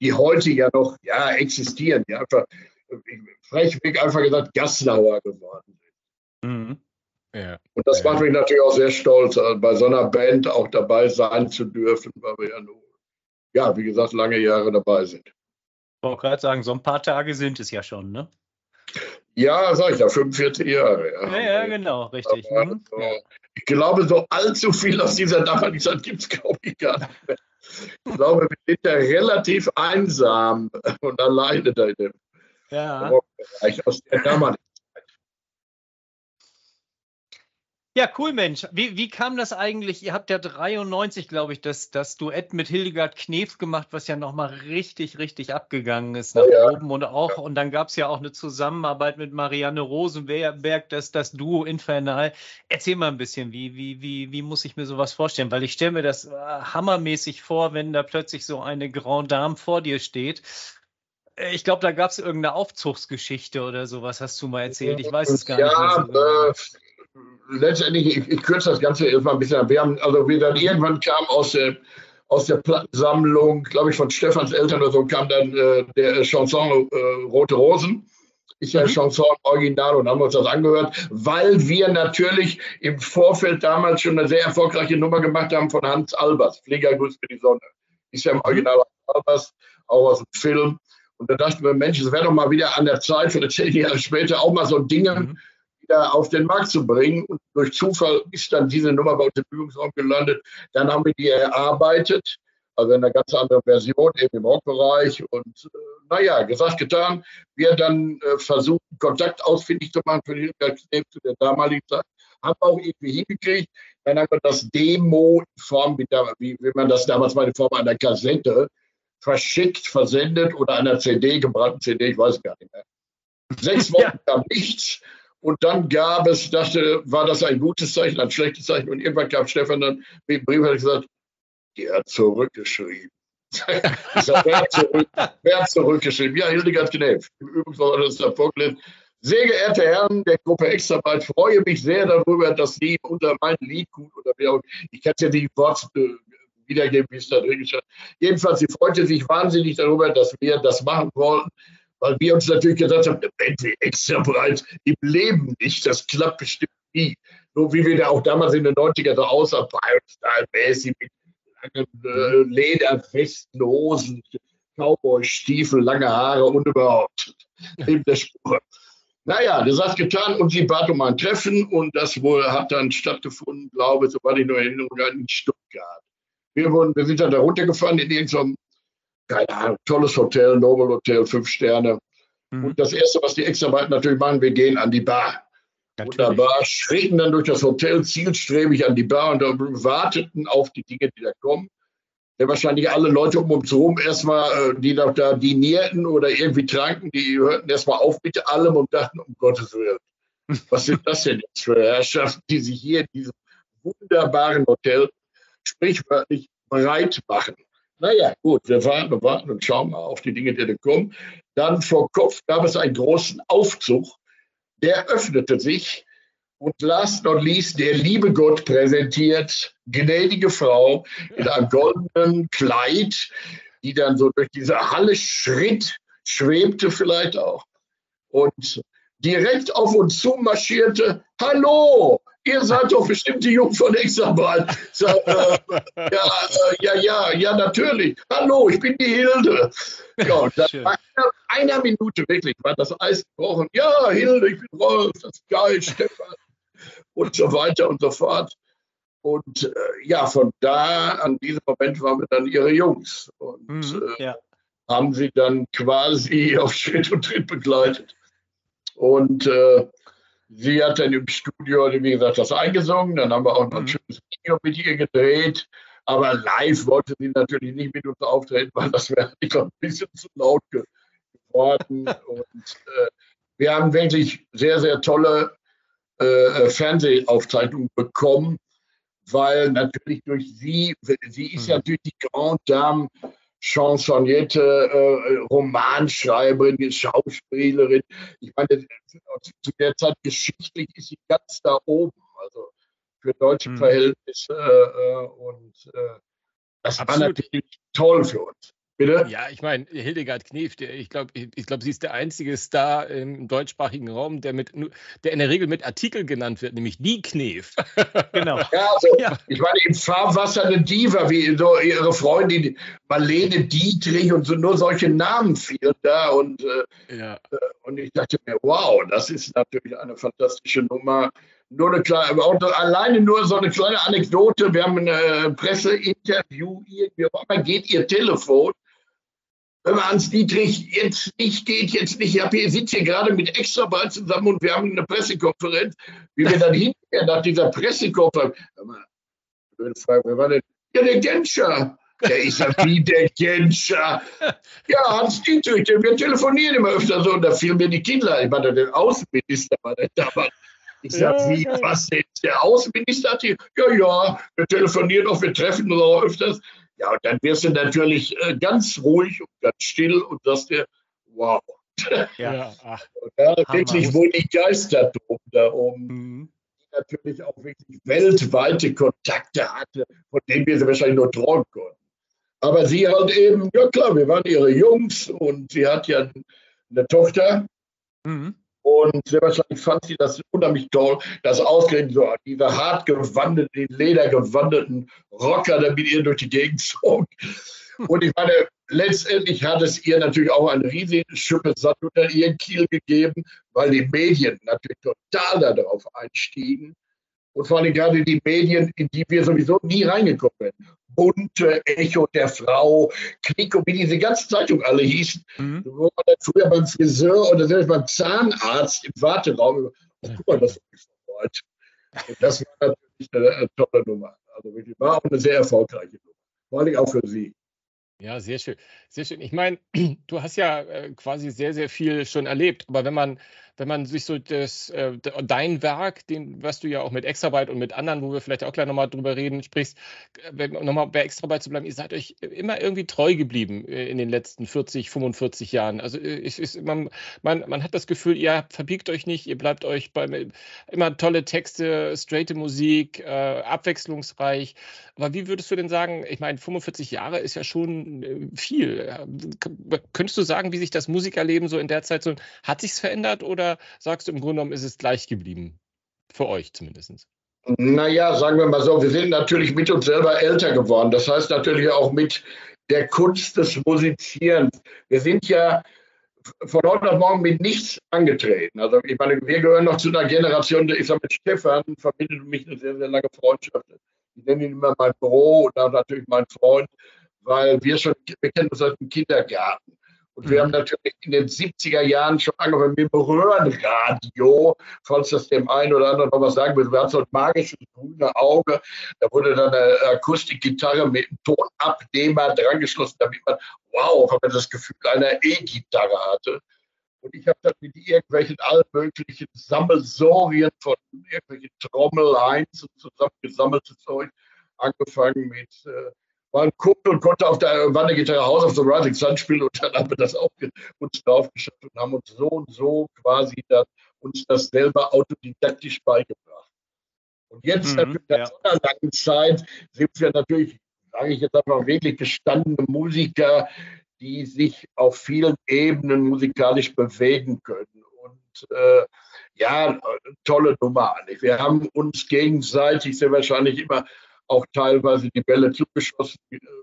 die heute ja noch ja, existieren, die einfach frechweg einfach gesagt Gasslauer geworden sind. Mhm. Ja. Und das ja. macht mich natürlich auch sehr stolz, äh, bei so einer Band auch dabei sein zu dürfen, weil wir ja nur, ja, wie gesagt, lange Jahre dabei sind. Ich wollte gerade sagen, so ein paar Tage sind es ja schon, ne? Ja, sag ich ja, 45 Jahre. Ja, ja, ja genau, richtig. Mhm. So, ich glaube, so allzu viel aus dieser damaligen Zeit gibt es, glaube ich, gar nicht mehr. Ich glaube, wir sind ja relativ einsam und alleine da in dem ja. aus der damaligen Ja, cool, Mensch. Wie, wie kam das eigentlich? Ihr habt ja 93, glaube ich, das, das Duett mit Hildegard Knef gemacht, was ja nochmal richtig, richtig abgegangen ist nach ja, oben. Und auch, ja. und dann gab es ja auch eine Zusammenarbeit mit Marianne Rosenberg, das, das Duo Infernal. Erzähl mal ein bisschen, wie, wie, wie, wie muss ich mir sowas vorstellen? Weil ich stelle mir das äh, hammermäßig vor, wenn da plötzlich so eine Grand Dame vor dir steht ich glaube, da gab es irgendeine Aufzugsgeschichte oder sowas, hast du mal erzählt. Ich weiß es gar ja, nicht. Ja, äh, letztendlich, ich, ich kürze das Ganze erstmal ein bisschen. Wir haben, also wir dann irgendwann kam aus der, aus der Plattensammlung, glaube ich, von Stefans Eltern oder so, kam dann äh, der Chanson äh, Rote Rosen. Ist ja mhm. Chanson Original und haben uns das angehört, weil wir natürlich im Vorfeld damals schon eine sehr erfolgreiche Nummer gemacht haben von Hans Albers, Fliegerguss für die Sonne. Ist ja im mhm. Original Albers, auch aus dem Film. Und da dachten wir, Mensch, es wäre doch mal wieder an der Zeit, für zehn Jahre später auch mal so Dinge mhm. wieder auf den Markt zu bringen. Und durch Zufall ist dann diese Nummer bei uns im Übungsraum gelandet. Dann haben wir die erarbeitet, also in einer ganz anderen Version, eben im Rockbereich. Und äh, naja, gesagt, getan. Wir dann äh, versucht, Kontakt ausfindig zu machen für die zu der damaligen Zeit. Haben auch irgendwie hingekriegt. Dann haben wir das Demo in Form, wie, wie, wie man das damals mal in Form einer Kassette verschickt, versendet oder einer CD, gebrannten CD, ich weiß gar nicht mehr. Sechs (laughs) Wochen ja. kam nichts. Und dann gab es, dachte, war das ein gutes Zeichen, ein schlechtes Zeichen. Und irgendwann kam Stefan dann mit dem Brief und hat gesagt, die hat zurückgeschrieben. (laughs) ich sag, wer, zurück, wer hat zurückgeschrieben? Ja, Hildegard Knef. Im Übrigen war das da vorgelesen. Sehr geehrte Herren der Gruppe Extrabeit, freue mich sehr darüber, dass Sie unter mein Lied gut oder wie auch, ich kann es ja nicht Wort wiedergeben, wie es da drin steht. Jedenfalls, sie freute sich wahnsinnig darüber, dass wir das machen wollten, weil wir uns natürlich gesagt haben, wir extra breit im Leben nicht, das klappt bestimmt nie. So wie wir da auch damals in den 90er so außer Style-mäßig mit langen äh, Lederwesten, Hosen, Cowboy-Stiefel, lange Haare und überhaupt. Neben der Spur. Naja, das hat getan und sie bat um ein Treffen und das wohl hat dann stattgefunden, glaube ich, soweit ich nur Erinnerung in Stuttgart. Wir, wurden, wir sind dann da runtergefahren in irgendeinem, keine Ahnung, tolles Hotel, Noble Hotel, fünf Sterne. Mhm. Und das Erste, was die Extraarbeit natürlich machen, wir gehen an die Bar. Natürlich. Wunderbar, schritten dann durch das Hotel zielstrebig an die Bar und warteten auf die Dinge, die da kommen. Ja, wahrscheinlich alle Leute um uns herum erstmal, äh, die noch da dinierten oder irgendwie tranken, die hörten erstmal auf mit allem und dachten, um Gottes Willen, was sind das denn jetzt für Herrschaften, die sich hier in diesem wunderbaren Hotel sprichwörtlich bereit machen. Naja, gut, wir warten und warten und schauen mal auf die Dinge, die da kommen. Dann vor Kopf gab es einen großen Aufzug, der öffnete sich und last not least der liebe Gott präsentiert, gnädige Frau in einem goldenen Kleid, die dann so durch diese Halle schritt, schwebte vielleicht auch und direkt auf uns zu marschierte. Hallo, ihr seid doch bestimmt die Jungen von Extrabad. So, äh, ja, äh, ja, ja, ja, natürlich. Hallo, ich bin die Hilde. Ja, und dann nach einer, einer, Minute wirklich war das Eis gebrochen. Ja, Hilde, ich bin Rolf, das ist geil, Stefan. Und so weiter und so fort. Und äh, ja, von da an diesem Moment waren wir dann ihre Jungs. Und mhm, ja. haben sie dann quasi auf Schritt und Tritt begleitet. Und äh, Sie hat dann im Studio, wie gesagt, das eingesungen. Dann haben wir auch noch ein mhm. schönes Video mit ihr gedreht. Aber live wollte sie natürlich nicht mit uns auftreten, weil das wäre (laughs) ein bisschen zu laut geworden. (laughs) Und äh, wir haben wirklich sehr, sehr tolle äh, äh, Fernsehaufzeichnungen bekommen, weil natürlich durch sie, sie ist ja mhm. natürlich die Grande Dame Chansonnierte, äh, Romanschreiberin, Schauspielerin. Ich meine, zu der Zeit geschichtlich ist sie ganz da oben, also für deutsche hm. Verhältnisse. Äh, und äh, das Absolut. war natürlich toll für uns. Bitte? Ja, ich meine, Hildegard Knef, der, ich glaube, ich glaub, sie ist der einzige Star im deutschsprachigen Raum, der, mit, der in der Regel mit Artikel genannt wird, nämlich die Knef. (laughs) Genau. Ja, also, ja. ich meine, im Fahrwasser eine Diva, wie so ihre Freundin Marlene Dietrich und so, nur solche Namen fielen da. Und, äh, ja. Äh, und ich dachte mir, wow, das ist natürlich eine fantastische Nummer. Nur eine kleine, alleine nur so eine kleine Anekdote. Wir haben ein Presseinterview, irgendwie auf einmal geht ihr Telefon wenn man Hans Dietrich jetzt nicht geht, jetzt nicht, ich sitze hier gerade mit Extraball zusammen und wir haben eine Pressekonferenz, wie wir dann hinterher nach dieser Pressekonferenz, wer war denn? Ja, der Genscher. Der ist ja wie der Genscher. Ja, Hans Dietrich, wir telefonieren immer öfter so und da fielen mir die Kinder. Ich meine, der Außenminister war der damals. Ich sage, ja, wie, was denn? Der Außenminister hat hier, ja, ja, wir telefonieren auch, wir treffen uns auch öfters. Ja, und dann wirst du natürlich äh, ganz ruhig und ganz still und sagst dir, wow. Ja, (laughs) ach, ja, wirklich, wo die Geister toben da oben. Mhm. Die natürlich auch wirklich weltweite Kontakte hatte, von denen wir sie wahrscheinlich nur träumen konnten. Aber sie halt eben, ja klar, wir waren ihre Jungs und sie hat ja eine Tochter. Mhm. Und wahrscheinlich fand sie das unheimlich toll, dass ausgerechnet so diese hart gewandeten, ledergewandeten Rocker da mit ihr durch die Gegend zog. Und ich meine, letztendlich hat es ihr natürlich auch eine riesige Schippe Sand unter ihren Kiel gegeben, weil die Medien natürlich total darauf einstiegen. Und vor allem gerade die Medien, in die wir sowieso nie reingekommen sind. Bunte, Echo der Frau, Kliko, wie diese ganzen Zeitungen alle hießen. Mhm. Wo man dann früher beim Friseur oder selbst beim Zahnarzt im Warteraum, oh, guck mal, das ist. Und das war natürlich eine, eine, tolle Nummer. Also wirklich war auch eine sehr erfolgreiche Nummer. Vor allem auch für Sie. Ja, sehr schön. Sehr schön. Ich meine, (clears throat) du hast ja äh, quasi sehr, sehr viel schon erlebt. Aber wenn man, wenn man sich so das, äh, dein Werk, den, was du ja auch mit Extrabyte und mit anderen, wo wir vielleicht auch gleich nochmal drüber reden, sprichst, nochmal bei Extrabyte zu bleiben, ihr seid euch immer irgendwie treu geblieben in den letzten 40, 45 Jahren. Also ich, ich, man, man, man hat das Gefühl, ihr verbiegt euch nicht, ihr bleibt euch bei immer tolle Texte, straighte Musik, äh, abwechslungsreich. Aber wie würdest du denn sagen, ich meine, 45 Jahre ist ja schon äh, viel. Könntest du sagen, wie sich das Musikerleben so in der Zeit so, hat sich's verändert oder sagst du im Grunde genommen, ist es gleich geblieben? Für euch zumindest. Naja, sagen wir mal so, wir sind natürlich mit uns selber älter geworden. Das heißt natürlich auch mit der Kunst des Musizierens. Wir sind ja von heute auf morgen mit nichts angetreten. Also ich meine, wir gehören noch zu einer Generation, ich sage mit Stefan, verbindet mich eine sehr, sehr lange Freundschaft. Ich nenne ihn immer mein Bro und natürlich mein Freund, weil wir schon, wir kennen uns seit dem Kindergarten. Und wir haben natürlich in den 70er Jahren schon angefangen mit dem Röhrenradio, falls das dem einen oder anderen noch was sagen will. Wir hatten so ein magisches grüne Auge. Da wurde dann eine Akustikgitarre mit einem Tonabnehmer drangeschlossen, damit man, wow, wenn man das Gefühl einer E-Gitarre hatte. Und ich habe dann mit irgendwelchen allmöglichen Sammelsorien von irgendwelchen Trommelheinz und zusammengesammeltes Zeug angefangen mit äh, man guckte und konnte auf der Wandergitarre House of the Rising Sun spielen und dann haben wir das auch uns drauf geschafft und haben uns so und so quasi das, uns das selber autodidaktisch beigebracht. Und jetzt mhm, natürlich nach ja. so einer langen Zeit sind wir natürlich, sage ich jetzt einfach, wirklich gestandene Musiker, die sich auf vielen Ebenen musikalisch bewegen können. Und äh, ja, tolle Nummer. Wir haben uns gegenseitig sehr wahrscheinlich immer auch teilweise die Bälle zugeschossen.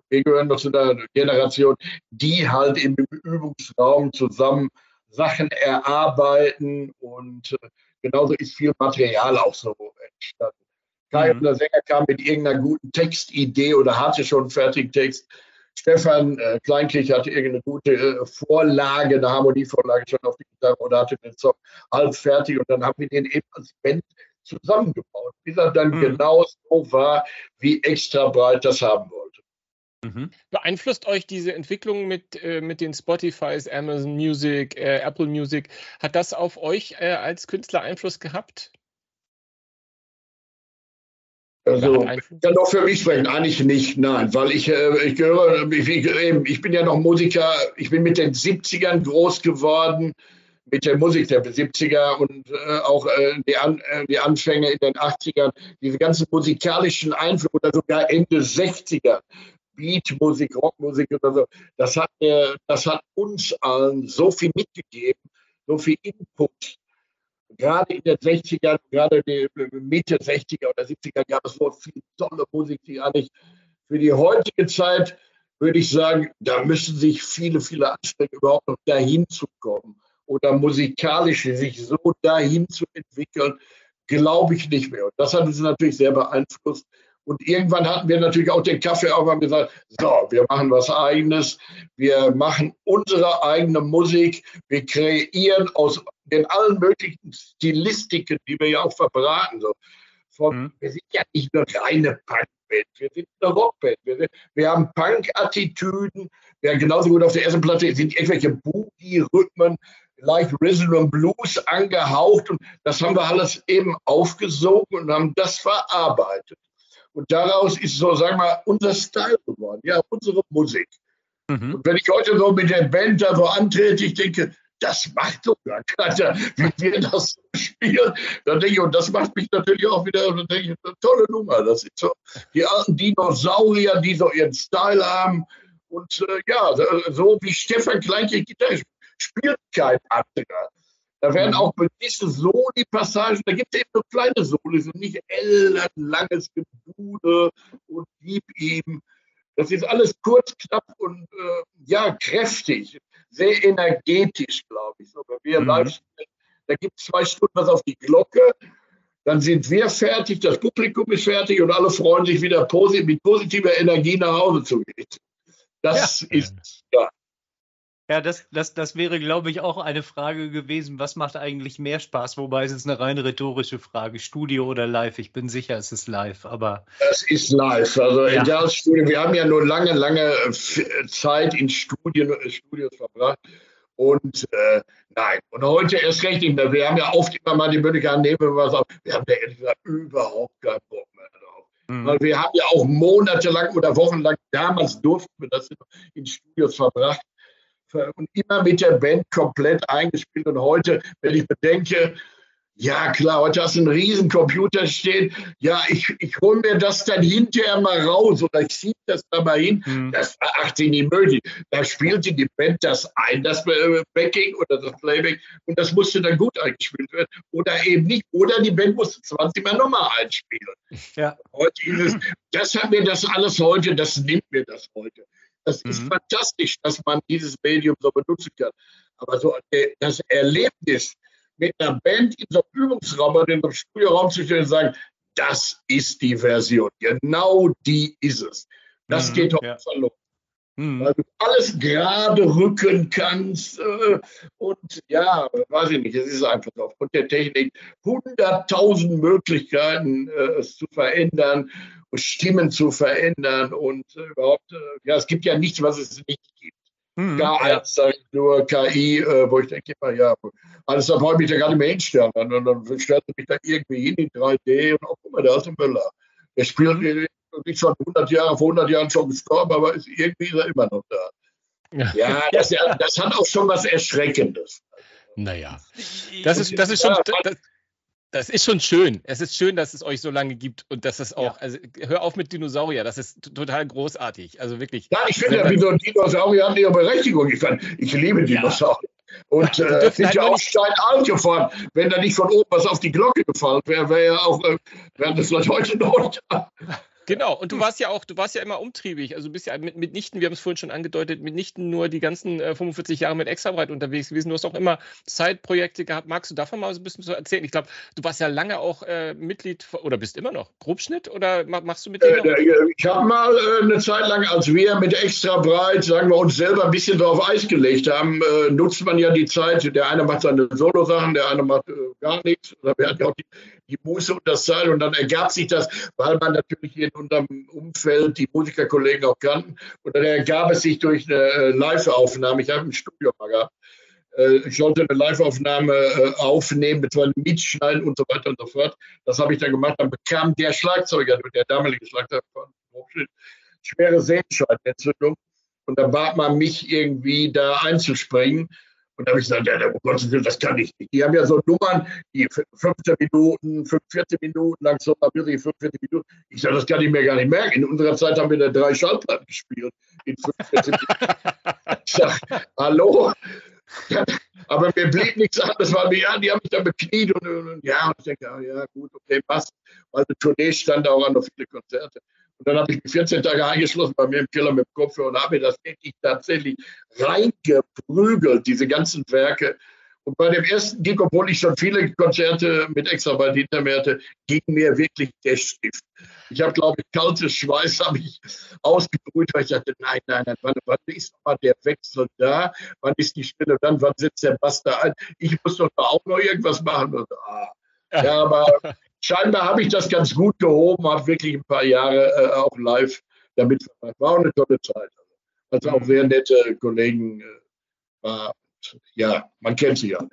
Wir gehören noch zu der Generation, die halt im Übungsraum zusammen Sachen erarbeiten und äh, genauso ist viel Material auch so entstanden. Kai, mhm. der Sänger, kam mit irgendeiner guten Textidee oder hatte schon einen fertigen Text. Stefan äh, Kleinkirch hatte irgendeine gute äh, Vorlage, eine Harmonievorlage schon auf die Gitarre oder hatte den Song halb fertig und dann haben wir den eben als Band zusammengebaut, bis er dann mhm. genau so war, wie extra breit das haben wollte. Mhm. Beeinflusst euch diese Entwicklung mit, äh, mit den Spotifys, Amazon Music, äh, Apple Music? Hat das auf euch äh, als Künstler Einfluss gehabt? Also, ich kann doch für mich sprechen, eigentlich nicht, nein, weil ich, äh, ich gehöre, ich, ich, bin ja noch Musiker, ich bin mit den 70ern groß geworden mit der Musik der 70er und äh, auch äh, die, An äh, die Anfänge in den 80ern, diese ganzen musikalischen Einflüsse oder sogar Ende 60er, Beatmusik, Rockmusik oder so, das hat, äh, das hat uns allen so viel mitgegeben, so viel Input. Gerade in den 60ern, gerade die Mitte 60er oder 70er gab es so viel tolle Musik, die eigentlich für die heutige Zeit, würde ich sagen, da müssen sich viele, viele anstrengen, überhaupt noch dahin zu kommen oder musikalisch sich so dahin zu entwickeln, glaube ich nicht mehr. Und das hat uns natürlich sehr beeinflusst. Und irgendwann hatten wir natürlich auch den Kaffee auf und gesagt, so, wir machen was eigenes, wir machen unsere eigene Musik, wir kreieren aus den allen möglichen Stilistiken, die wir ja auch verbraten. So. Von, mhm. Wir sind ja nicht nur reine Punkband, wir sind eine Rockband. Wir, wir haben Punk-Attitüden, wir genauso gut auf der ersten Platte sind irgendwelche Boogie-Rhythmen, leicht Rhythm and Blues angehaucht und das haben wir alles eben aufgesogen und haben das verarbeitet. Und daraus ist so, sagen wir, unser Style geworden, ja, unsere Musik. Mhm. Und wenn ich heute so mit der Band da so antrete, ich denke, das macht doch gar keiner, (laughs) wie wir das so spielen. Dann denke ich, und das macht mich natürlich auch wieder, dann denke ich, eine tolle Nummer. Das sind so die alten Dinosaurier, die so ihren Style haben. Und äh, ja, so wie Stefan Kleinke Gitarre spielt kein anderer. Da werden mhm. auch gewisse Soli-Passagen, da gibt es eben nur kleine Solis und nicht ellenlanges Gebude und Gib ihm. Das ist alles kurz, knapp und äh, ja, kräftig, sehr energetisch, glaube ich. So, wenn wir mhm. live spielen, da gibt es zwei Stunden was auf die Glocke, dann sind wir fertig, das Publikum ist fertig und alle freuen sich wieder posit mit positiver Energie nach Hause zu gehen. Das ja. ist, ja, ja, das, das, das wäre, glaube ich, auch eine Frage gewesen. Was macht eigentlich mehr Spaß? Wobei es ist eine rein rhetorische Frage. Studio oder live? Ich bin sicher, es ist live, aber. Es ist live. Also ja. egal, Studio. Wir haben ja nur lange, lange Zeit in Studien, Studios verbracht. Und äh, nein, und heute erst recht nicht mehr. Wir haben ja oft immer mal die Möglichkeit, nehmen wir was auf. Wir haben da ehrlich gesagt überhaupt keinen Bock mehr drauf. Mhm. Weil wir haben ja auch monatelang oder wochenlang, damals durften wir das in Studios verbracht und immer mit der Band komplett eingespielt. Und heute, wenn ich bedenke, ja, klar, heute hast du einen riesen Computer stehen. Ja, ich, ich hole mir das dann hinterher mal raus oder ich schiebe das da mal hin. Mhm. Das war 18 nicht möglich. Da spielte die Band das ein, das äh, Backing oder das Playback und das musste dann gut eingespielt werden oder eben nicht. Oder die Band musste 20 Mal nochmal einspielen. Ja. Heute ist es, das hat mir das alles heute, das nimmt mir das heute. Das mhm. ist fantastisch, dass man dieses Medium so benutzen kann. Aber so das Erlebnis, mit einer Band in so einem Übungsraum oder in einem Studioraum zu stehen und sagen, das ist die Version. Genau die ist es. Das mhm, geht doch ja. verloren. Mhm. Weil du alles gerade rücken kannst. Äh, und ja, weiß ich nicht, es ist einfach aufgrund der Technik hunderttausend Möglichkeiten, äh, es zu verändern und Stimmen zu verändern. Und äh, überhaupt, äh, ja, es gibt ja nichts, was es nicht gibt. Mhm, Gar ja. eins, nur KI, äh, wo ich denke immer, ja, alles da brauche ich mich da gar nicht mehr hinstellen. Und dann stellt mich da irgendwie hin in 3D und auch guck mal, da ist ein Müller. Der spielt mhm. Nicht schon 100 Jahre, vor 100 Jahren schon gestorben, aber ist, irgendwie ist er immer noch da. Ja, ja das, das hat auch schon was Erschreckendes. Naja, das ist, das ist schon. Das, das ist schon schön. Es ist schön, dass es euch so lange gibt und dass es auch, ja. also hör auf mit Dinosaurier, das ist total großartig. Also wirklich. Ja, ich finde, ja, so Dinosaurier haben ihre Berechtigung. Ich, fand, ich liebe Dinosaurier. Ja. Und äh, sind halt ja auch steinalt geworden. Wenn da nicht von oben was auf die Glocke gefallen wäre, wäre ja auch, äh, wären das vielleicht heute noch da. Genau, und du warst ja auch, du warst ja immer umtriebig. Also du bist ja mit, mitnichten, wir haben es vorhin schon angedeutet, mitnichten nur die ganzen äh, 45 Jahre mit Extrabreit unterwegs gewesen. Du hast auch immer Zeitprojekte gehabt. Magst du davon mal so ein bisschen so erzählen? Ich glaube, du warst ja lange auch äh, Mitglied oder bist immer noch Grobschnitt oder machst du mit denen? Äh, äh, ich habe mal äh, eine Zeit lang, als wir mit Extrabreit, sagen wir uns selber ein bisschen drauf Eis gelegt haben, äh, nutzt man ja die Zeit. Der eine macht seine Solo-Sachen, der eine macht gar nichts. Oder wir hatten ja auch die die Muße und das Zeit. Und dann ergab sich das, weil man natürlich in unserem Umfeld die Musikerkollegen auch kannten. Und dann ergab es sich durch eine äh, Live-Aufnahme. Ich habe ein Studio mal gehabt. Äh, ich sollte eine Live-Aufnahme äh, aufnehmen, mit mitschneiden und so weiter und so fort. Das habe ich dann gemacht. Dann bekam der Schlagzeuger, der damalige Schlagzeuger von schwere Sehenscheidenentzündung. Und dann bat man mich irgendwie da einzuspringen. Und da habe ich gesagt, ja, um Gottes Willen, das kann ich nicht. Die haben ja so Nummern, die 15 Minuten, 45 Minuten lang, so wirklich 45 Minuten. Ich sage, das kann ich mir gar nicht merken. In unserer Zeit haben wir da drei Schallplatten gespielt in 45 Minuten. ich sage, hallo? aber mir blieb nichts anderes, weil wir, ja, die haben mich dann bekniet und, und, und ja, und ich denke, ja, gut, okay, passt. Weil die Tournee stand auch an noch viele Konzerte. Und dann habe ich mich 14 Tage eingeschlossen bei mir im Keller mit dem Kopfhörer und habe mir das wirklich tatsächlich reingeprügelt, diese ganzen Werke. Und bei dem ersten Gig, obwohl ich schon viele Konzerte mit Extraband hinter mir hatte, ging mir wirklich der Stift. Ich habe, glaube ich, kaltes Schweiß habe ich ausgebrüht, weil ich dachte, nein, nein, nein, wann, wann ist mal der Wechsel da? Wann ist die Stille dann? Wann setzt der Bass da ein? Ich muss doch da auch noch irgendwas machen. Und, ah. Ja, aber (laughs) scheinbar habe ich das ganz gut gehoben, habe wirklich ein paar Jahre äh, auch live damit verbracht. War auch eine tolle Zeit. Also auch mhm. sehr nette Kollegen äh, war. Ja, man kennt sie alle.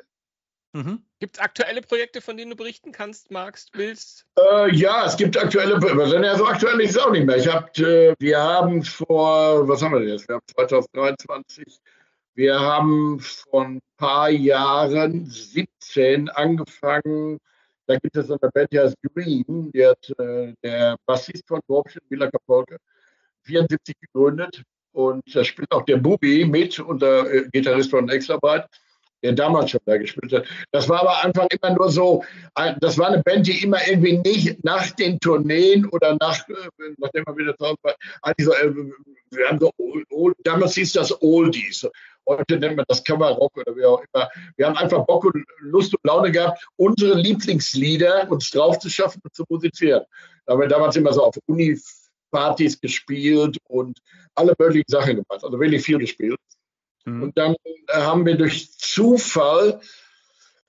Mhm. Gibt es aktuelle Projekte, von denen du berichten kannst, magst, willst? Äh, ja, es gibt aktuelle Projekte. Ja, so aktuell ist es auch nicht mehr. Ich hab, äh, wir haben vor, was haben wir denn jetzt? Wir haben 2023, wir haben vor ein paar Jahren, 17, angefangen, da gibt es eine Band, die heißt Green, die hat äh, der Bassist von Gorpschen, Mila Kapolke, 74 gegründet. Und da spielt auch der Bubi mit, unser äh, Gitarrist von Extrabyte, der damals schon da gespielt hat. Das war aber Anfang immer nur so, das war eine Band, die immer irgendwie nicht nach den Tourneen oder nach, äh, nachdem man wieder Hause war, so, äh, wir haben so, damals hieß das Oldies. Heute nennt man das Kammerrock oder wie auch immer. Wir haben einfach Bock und Lust und Laune gehabt, unsere Lieblingslieder uns drauf zu schaffen und zu musizieren. Da haben wir damals immer so auf Uni-Partys gespielt und alle möglichen Sachen gemacht. Also wirklich viel gespielt. Mhm. Und dann äh, haben wir durch Zufall,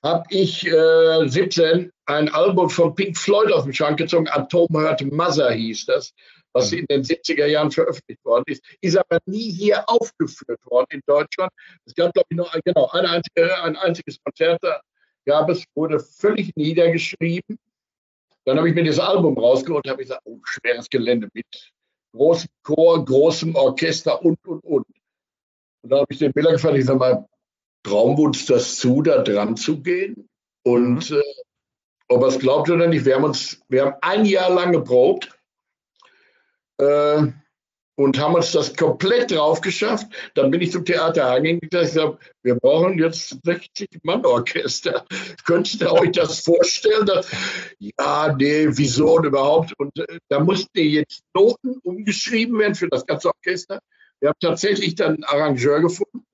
habe ich äh, 17 ein Album von Pink Floyd auf den Schrank gezogen, Atom Hurt Mother hieß das. Was in den 70er Jahren veröffentlicht worden ist, ist aber nie hier aufgeführt worden in Deutschland. Es gab, glaube ich, nur genau, ein, einzige, ein einziges Konzert gab es, wurde völlig niedergeschrieben. Dann habe ich mir das Album rausgeholt und habe gesagt, oh, schweres Gelände mit großem Chor, großem Orchester und, und, und. Und dann habe ich den Bilder gefragt, ich sage mal, trauen wir uns das zu, da dran zu gehen? Und mhm. äh, ob er es glaubt oder nicht, wir haben uns, wir haben ein Jahr lang geprobt äh, und haben uns das komplett drauf geschafft. Dann bin ich zum Theater Hagen gesagt, wir brauchen jetzt 60-Mann-Orchester. (laughs) Könnt ihr euch das vorstellen? Dass, ja, nee, wieso und überhaupt? Und äh, da mussten jetzt Noten umgeschrieben werden für das ganze Orchester. Wir haben tatsächlich dann einen Arrangeur gefunden.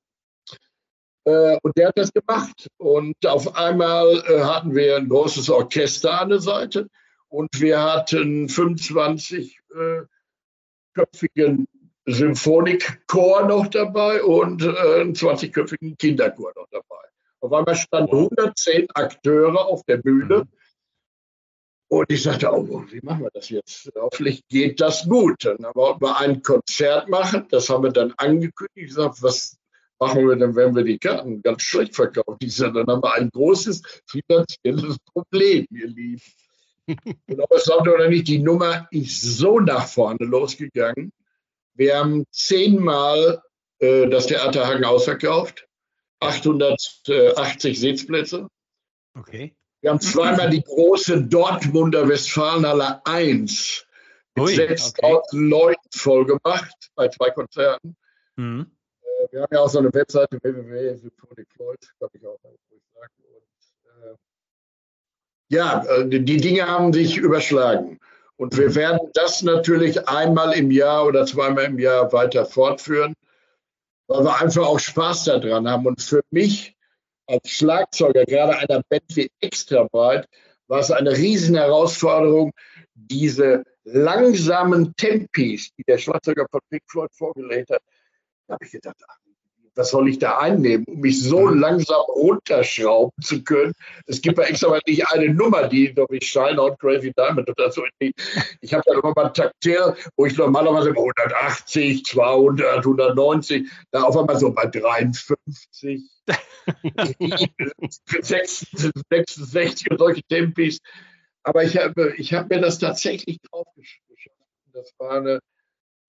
Äh, und der hat das gemacht. Und auf einmal äh, hatten wir ein großes Orchester an der Seite und wir hatten 25 äh, köpfigen Symphonikchor noch dabei und äh, einen 20-köpfigen Kinderchor noch dabei. Auf einmal standen 110 Akteure auf der Bühne. Mhm. Und ich sagte, oh, wie machen wir das jetzt? Hoffentlich geht das gut. Dann wollten wir ein Konzert machen. Das haben wir dann angekündigt. Ich gesagt, was machen wir denn, wenn wir die Karten ganz schlecht verkaufen? Ich sagte, dann haben wir ein großes finanzielles Problem, ihr Lieben. Und ob es glaubt oder nicht, die Nummer ist so nach vorne losgegangen. Wir haben zehnmal äh, das Theater Hagen ausverkauft, 880 Sitzplätze. Okay. Wir haben zweimal die große Dortmunder Westfalenhalle 1 mit 6000 okay. Leuten voll gemacht bei zwei Konzerten. Mhm. Äh, wir haben ja auch so eine Webseite www.symphonicfloyd, glaube ich auch. Und, äh, ja, äh, die Dinge haben sich überschlagen. Und wir werden das natürlich einmal im Jahr oder zweimal im Jahr weiter fortführen, weil wir einfach auch Spaß daran haben. Und für mich als Schlagzeuger, gerade einer Band wie Extrabreit, war es eine riesen Herausforderung, diese langsamen Tempis, die der Schlagzeuger von Pink Floyd vorgelegt hat, da habe ich gedacht, ach, was soll ich da einnehmen, um mich so mhm. langsam runterschrauben zu können? Es gibt ja extra mal nicht eine Nummer, die so wie Shine on Crazy Diamond oder so. Ich habe da immer mal ein Taktil, wo ich normalerweise 180, 200, 190, da auf einmal so bei 53, 66 (laughs) und solche Tempis. Aber ich habe ich hab mir das tatsächlich drauf geschafft. Das war eine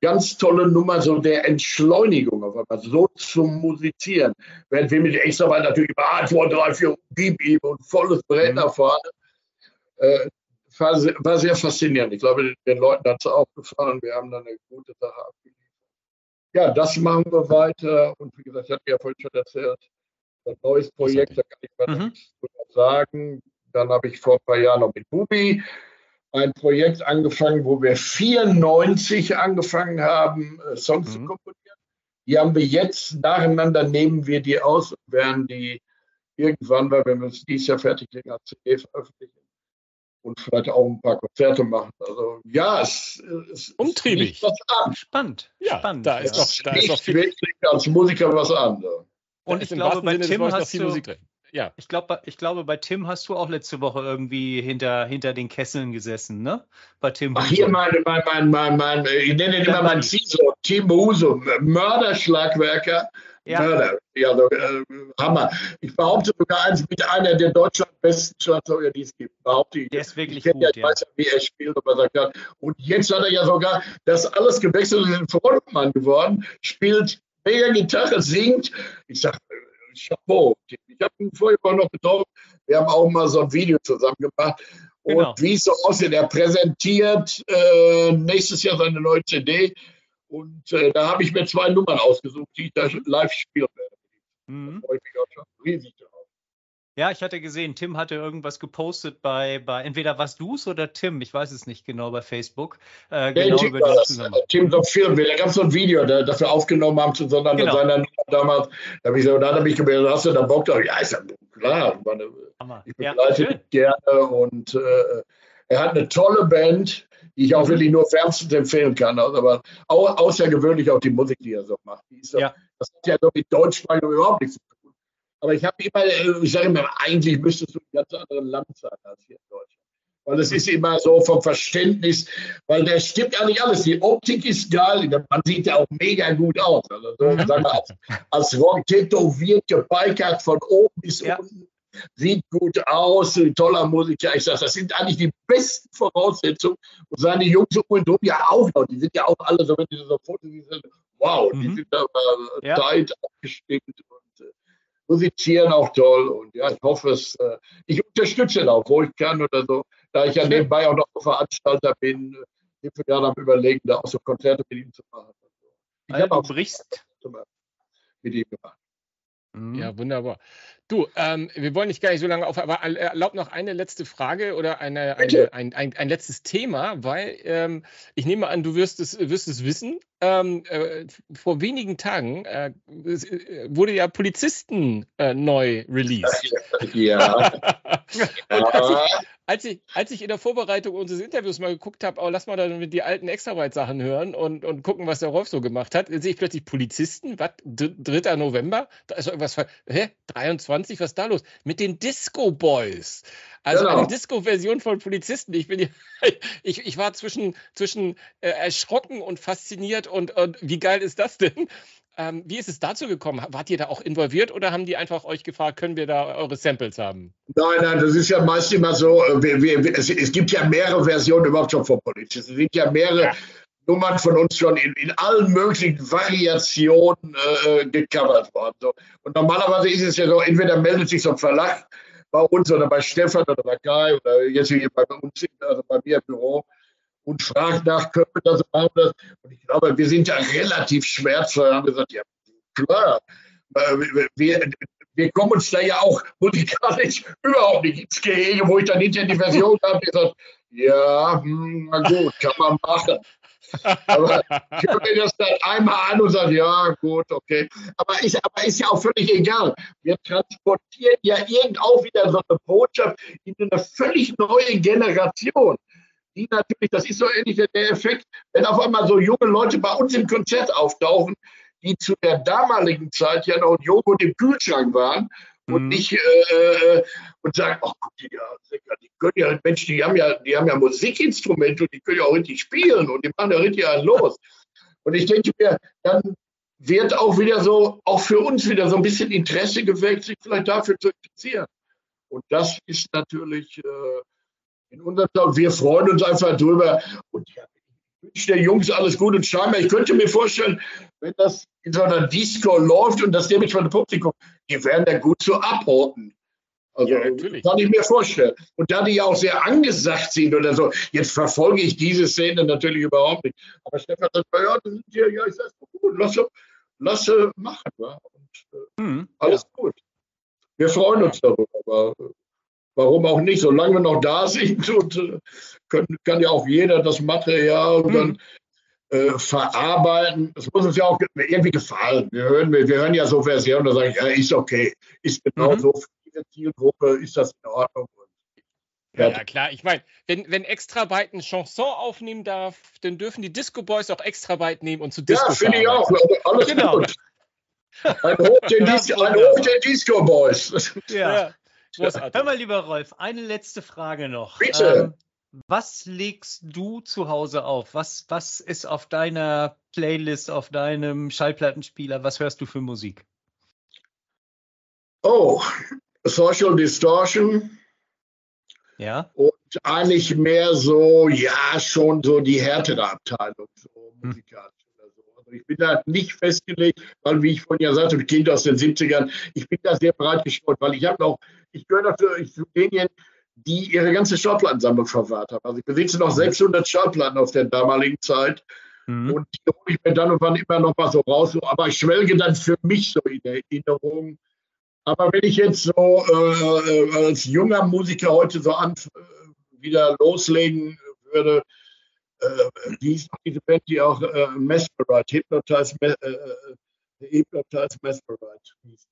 ganz tolle Nummer so der Entschleunigung auf einmal, so zum Musizieren. Während wir mit Extraball natürlich immer 1, 2, 3, 4, gib ihm und volles Brett nach vorne. Äh, war, sehr, war, sehr, faszinierend. Ich glaube, den Leuten hat es auch gefallen. Wir haben dann eine gute Sache abgeliefert. Ja, das machen wir weiter. Und wie gesagt, ich hatte ja vorhin schon erzählt, ein neues Projekt, da kann ich mal mhm. sagen. Dann habe ich vor ein paar Jahren noch mit Bubi ein Projekt angefangen, wo wir 94 angefangen haben, äh, Songs mhm. zu komponieren. Die haben wir jetzt nacheinander, nehmen wir die aus und werden die irgendwann, weil wir uns dieses Jahr fertig legen, als CD veröffentlichen und vielleicht auch ein paar Konzerte machen. Also ja, es, ist umtriebig. Was an. Spannend. Ja, spannend. Da ist doch, da ist doch viel wirklich als Musiker was an. Und ich glaube, bei Tim hast du, Musik drin ja. Ich, glaub, ich glaube, bei Tim hast du auch letzte Woche irgendwie hinter, hinter den Kesseln gesessen, ne? Bei Tim Ach, hier mein, mein, mein, mein, mein, ich nenne ihn immer mein CISO, Tim Huso, Mörderschlagwerker. Ja. Mörder. Ja, so, äh, Hammer. Ich behaupte sogar eins mit einer der Deutschland besten Schlagzeuger, die es gibt. Behaupte ich. Der ist wirklich ich gut. Ja, ich weiß ja, wie er spielt und was er kann. Und jetzt hat er ja sogar das alles gewechselt und ist ein Frontmann geworden, spielt mega Gitarre, singt. Ich sage, Chapeau. Ich habe ihn vorher noch getroffen. Wir haben auch mal so ein Video zusammen gemacht. Und genau. wie es so aussieht, er präsentiert äh, nächstes Jahr seine neue CD. Und äh, da habe ich mir zwei Nummern ausgesucht, die ich da live spielen werde. Mhm. Da freue ich mich auch schon riesig drauf. Ja, ich hatte gesehen, Tim hatte irgendwas gepostet bei, bei entweder was du es oder Tim, ich weiß es nicht genau, bei Facebook. Äh, genau Tim über das, Tim so Film, da gab es so ein Video, das wir aufgenommen haben zu seiner, genau. seiner Nummer damals. Da habe ich so, dann habe ich gemerkt, hast du da Bock drauf? Ja, ist ja klar. Meine, ich begleite ja, gerne und äh, er hat eine tolle Band, die ich auch mhm. wirklich nur wärmstens empfehlen kann. Also, aber außergewöhnlich auch die Musik, die er so macht. So, ja. Das hat ja so mit Deutschsprache überhaupt nichts zu aber ich habe immer, äh, ich sage immer, eigentlich müsstest du ein ganz anderes Land sein als hier in Deutschland. weil es ist immer so vom Verständnis, weil der stimmt ja nicht alles. Die Optik ist geil, man sieht ja auch mega gut aus. Also so, mhm. sagen wir, als, als Rock tätowiert, gebikert von oben bis ja. unten, sieht gut aus, toller Musiker. Ich sage, das sind eigentlich die besten Voraussetzungen. Und seine Jungs um und um ja auch noch. Die sind ja auch alle so, wenn die so Fotos sind, wow, mhm. die sind aber ja. tight abgestimmt äh, musizieren auch toll. Und ja, ich hoffe es, äh, ich unterstütze auch, wo ich kann oder so. Da ich ja nebenbei auch noch Veranstalter bin, bin ich gerade am Überlegen, da auch so Konzerte mit ihm zu machen. Ich also, habe auch brichst. mit ihm gemacht. Ja, wunderbar. Du, ähm, wir wollen nicht gar nicht so lange auf, aber erlaubt noch eine letzte Frage oder eine, eine ein, ein, ein, letztes Thema, weil ähm, ich nehme an, du wirst es, wirst es wissen. Ähm, äh, vor wenigen Tagen äh, äh wurde ja Polizisten äh, neu released. (laughs) Ja. (laughs) Und als ich, als ich, in der Vorbereitung unseres Interviews mal geguckt habe, oh, lass mal dann die alten Extrabyte-Sachen hören und, und gucken, was der Rolf so gemacht hat, sehe ich plötzlich Polizisten, was? 3. November? Da ist irgendwas, hä? 23, was ist da los? Mit den Disco Boys. Also genau. eine Disco-Version von Polizisten. Ich, bin, (laughs) ich, ich war zwischen, zwischen äh, erschrocken und fasziniert und, und wie geil ist das denn? Ähm, wie ist es dazu gekommen? Wart ihr da auch involviert oder haben die einfach euch gefragt, können wir da eure Samples haben? Nein, nein, das ist ja meist immer so. Äh, wir, wir, es, es, gibt ja mehrere Versionen überhaupt schon von Polizisten. Es sind ja mehrere ja. Nummern von uns schon in, in allen möglichen Variationen äh, gecovert worden. So. Und normalerweise ist es ja so, entweder meldet sich so ein Verlag bei uns oder bei Stefan oder bei Kai oder jetzt hier bei uns, also bei mir im Büro und fragt nach, können wir das machen? Das? Und ich glaube, wir sind ja relativ schmerzfrei. Haben gesagt, ja, klar, äh, wir, wir kommen uns da ja auch musikalisch überhaupt nicht ins Gehege, wo ich dann hinterher die Version (laughs) habe, gesagt, ja, hm, na gut, kann man machen. Aber ich höre mir das dann einmal an und sage, ja, gut, okay. Aber ist, aber ist ja auch völlig egal. Wir transportieren ja irgend auch wieder so eine Botschaft in eine völlig neue Generation die natürlich, das ist so ähnlich der Effekt, wenn auf einmal so junge Leute bei uns im Konzert auftauchen, die zu der damaligen Zeit ja noch Joghurt im Kühlschrank waren und mhm. nicht äh, und sagen, ach guck, die, die können ja, Mensch, die haben ja, die haben ja Musikinstrumente und die können ja auch richtig spielen und die machen ja richtig einen los. Und ich denke mir, dann wird auch wieder so, auch für uns wieder so ein bisschen Interesse geweckt, sich vielleicht dafür zu interessieren. Und das ist natürlich äh, in unserem Fall, wir freuen uns einfach drüber. Und ja, wünsche der Jungs alles gut und scheinbar, ich könnte mir vorstellen, wenn das in so einer Disco läuft und das dementsprechend Publikum, die werden da gut so abhorten. Also ja, kann ich mir vorstellen. Und da die ja auch sehr angesagt sind oder so, jetzt verfolge ich diese Szene natürlich überhaupt nicht. Aber Stefan sagt, ja, ja, ja ich sage, gut, lass, lass machen. Ja? Und, äh, mhm, alles ja. gut. Wir freuen uns darüber. Aber, Warum auch nicht? Solange wir noch da (laughs) sind und äh, können, kann ja auch jeder das Material mhm. dann äh, verarbeiten. Das muss uns ja auch irgendwie gefallen. Wir hören, wir, wir hören ja so Versionen, da sage ich, ja, ist okay. Ist genau mhm. so für diese Zielgruppe, ist das in Ordnung. Ja, ja, klar. Ich meine, wenn, wenn Extrabyte eine Chanson aufnehmen darf, dann dürfen die Disco Boys auch Extrabyte nehmen und zu Disco Ja, finde ich auch. Also alles genau. gut. (laughs) Ein Hoch den, Disco, ein Hoch den Disco Boys. Ja. Großartig. Hör mal, lieber Rolf, eine letzte Frage noch. Bitte. Ähm, was legst du zu Hause auf? Was, was ist auf deiner Playlist, auf deinem Schallplattenspieler? Was hörst du für Musik? Oh, Social Distortion. Ja. Und eigentlich mehr so, ja, schon so die härtere Abteilung, so hm. musikalisch. Ich bin da nicht festgelegt, weil, wie ich vorhin ja sagte, Kind aus den 70ern, ich bin da sehr breit gestreut, weil ich habe noch, ich gehöre natürlich zu denen, die ihre ganze Schallplattensammlung verwahrt haben. Also ich besitze noch 600 Schallplatten aus der damaligen Zeit. Mhm. Und die hole ich mir dann und wann immer noch mal so raus. Aber ich schwelge dann für mich so in Erinnerung. Aber wenn ich jetzt so äh, als junger Musiker heute so an, äh, wieder loslegen würde, äh, wie ist diese Band, die auch äh, Mesmerite, Hypnotize, äh, äh, Hypnotize Mesmerite hieß.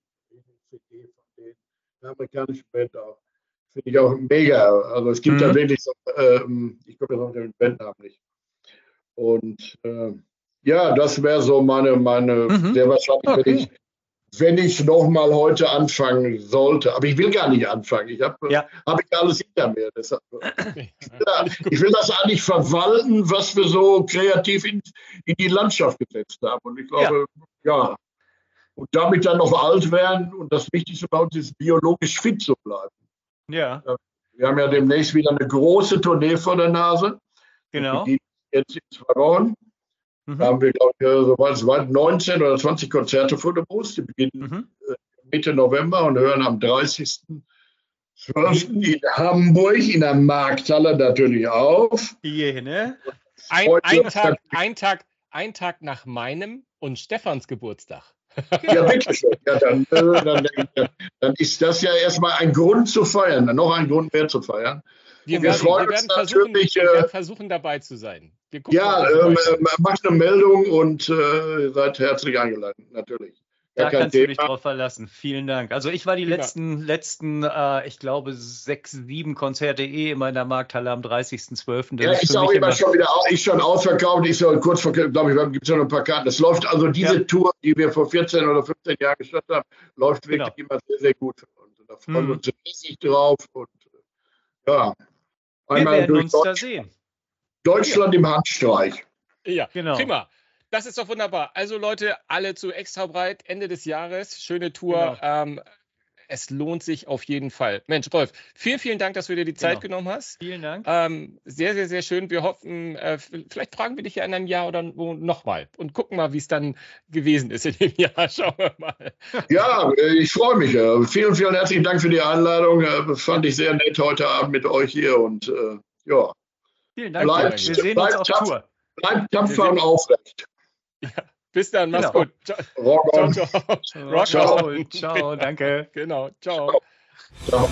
CD von denen, eine amerikanische Band auch. Finde ich auch mega. Also es gibt mhm. da wirklich so, ähm, ich glaube, das auch den Bandnamen nicht. Und äh, ja, das wäre so meine, meine mhm. sehr wahrscheinlich, okay. Wenn ich wenn ich noch mal heute anfangen sollte, aber ich will gar nicht anfangen. Ich habe Ja. hab ich alles hinter mir. Deshalb, ja, ich will das eigentlich verwalten, was wir so kreativ in, in die Landschaft gesetzt haben. Und ich glaube, ja. Und damit dann noch alt werden und das Wichtigste bei uns ist, biologisch fit zu bleiben. Ja, Wir haben ja demnächst wieder eine große Tournee vor der Nase. genau. Die jetzt in zwei Wochen. Da Mhm. haben wir, glaube ich, äh, soweit es weit 19 oder 20 Konzerte vor der Brust. Die beginnen Mhm. Mitte November und hören am 30.12. in Hamburg in der Markthalle natürlich auf. Hier, ne? Ein, ein, Tag, ein, Tag, ein Tag nach meinem und Stefans Geburtstag. Ja, bitteschön. Ja, dann, äh, dann, dann, dann ist das ja erstmal ein Grund zu feiern, noch ein Grund mehr zu feiern. Wir, Wir werden, freuen wir, uns werden versuchen, natürlich, wir äh, werden versuchen, dabei zu sein. Ja, ähm, äh, macht eine Meldung und äh, ihr seid herzlich eingeladen, natürlich. Da kannst du dich Thema. drauf verlassen. Vielen Dank. Also ich war die Prima. letzten, letzten äh, ich glaube, sechs, sieben Konzerte eh immer in der Markthalle am 30.12. Das Ja, ist auch mich immer immer, schon wieder ist schon ausverkauft, ist ja kurz vor, glaube ich, gibt es noch ein paar Karten. Es läuft also diese Ja. Tour, die wir vor 14 oder 15 Jahren gestartet haben, läuft wirklich Genau. immer sehr, sehr gut für uns. Und da freuen wir uns riesig drauf. Und äh, ja, wir einmal werden durch uns da sehen. Deutschland im Handstreich. Ja, Genau. prima. Das ist doch wunderbar. Also Leute, alle zu extra breit, Ende des Jahres, schöne Tour. Genau. Ähm, es lohnt sich auf jeden Fall. Mensch, Rolf, vielen, vielen Dank, dass du dir die Zeit Genau. genommen hast. Vielen Dank. Ähm, sehr, sehr, sehr schön. Wir hoffen, äh, vielleicht fragen wir dich ja in einem Jahr oder nochmal und gucken mal, wie es dann gewesen ist in dem (laughs) Jahr. Schauen wir mal. Ja, äh, ich freue mich. äh, Vielen, vielen herzlichen Dank für die Einladung. Äh, Fand ich sehr nett heute Abend mit euch hier. Und äh, ja, Vielen Dank. Bleibt- wir sehen uns bleibt auf tapfer. Tour. bleibt tapfer und aufrecht. Bis dann, mach's Genau. gut. Ciao, Rock ciao. on. ciao. Rock Ciao, on. ciao, danke. (laughs) Genau, ciao. Ciao.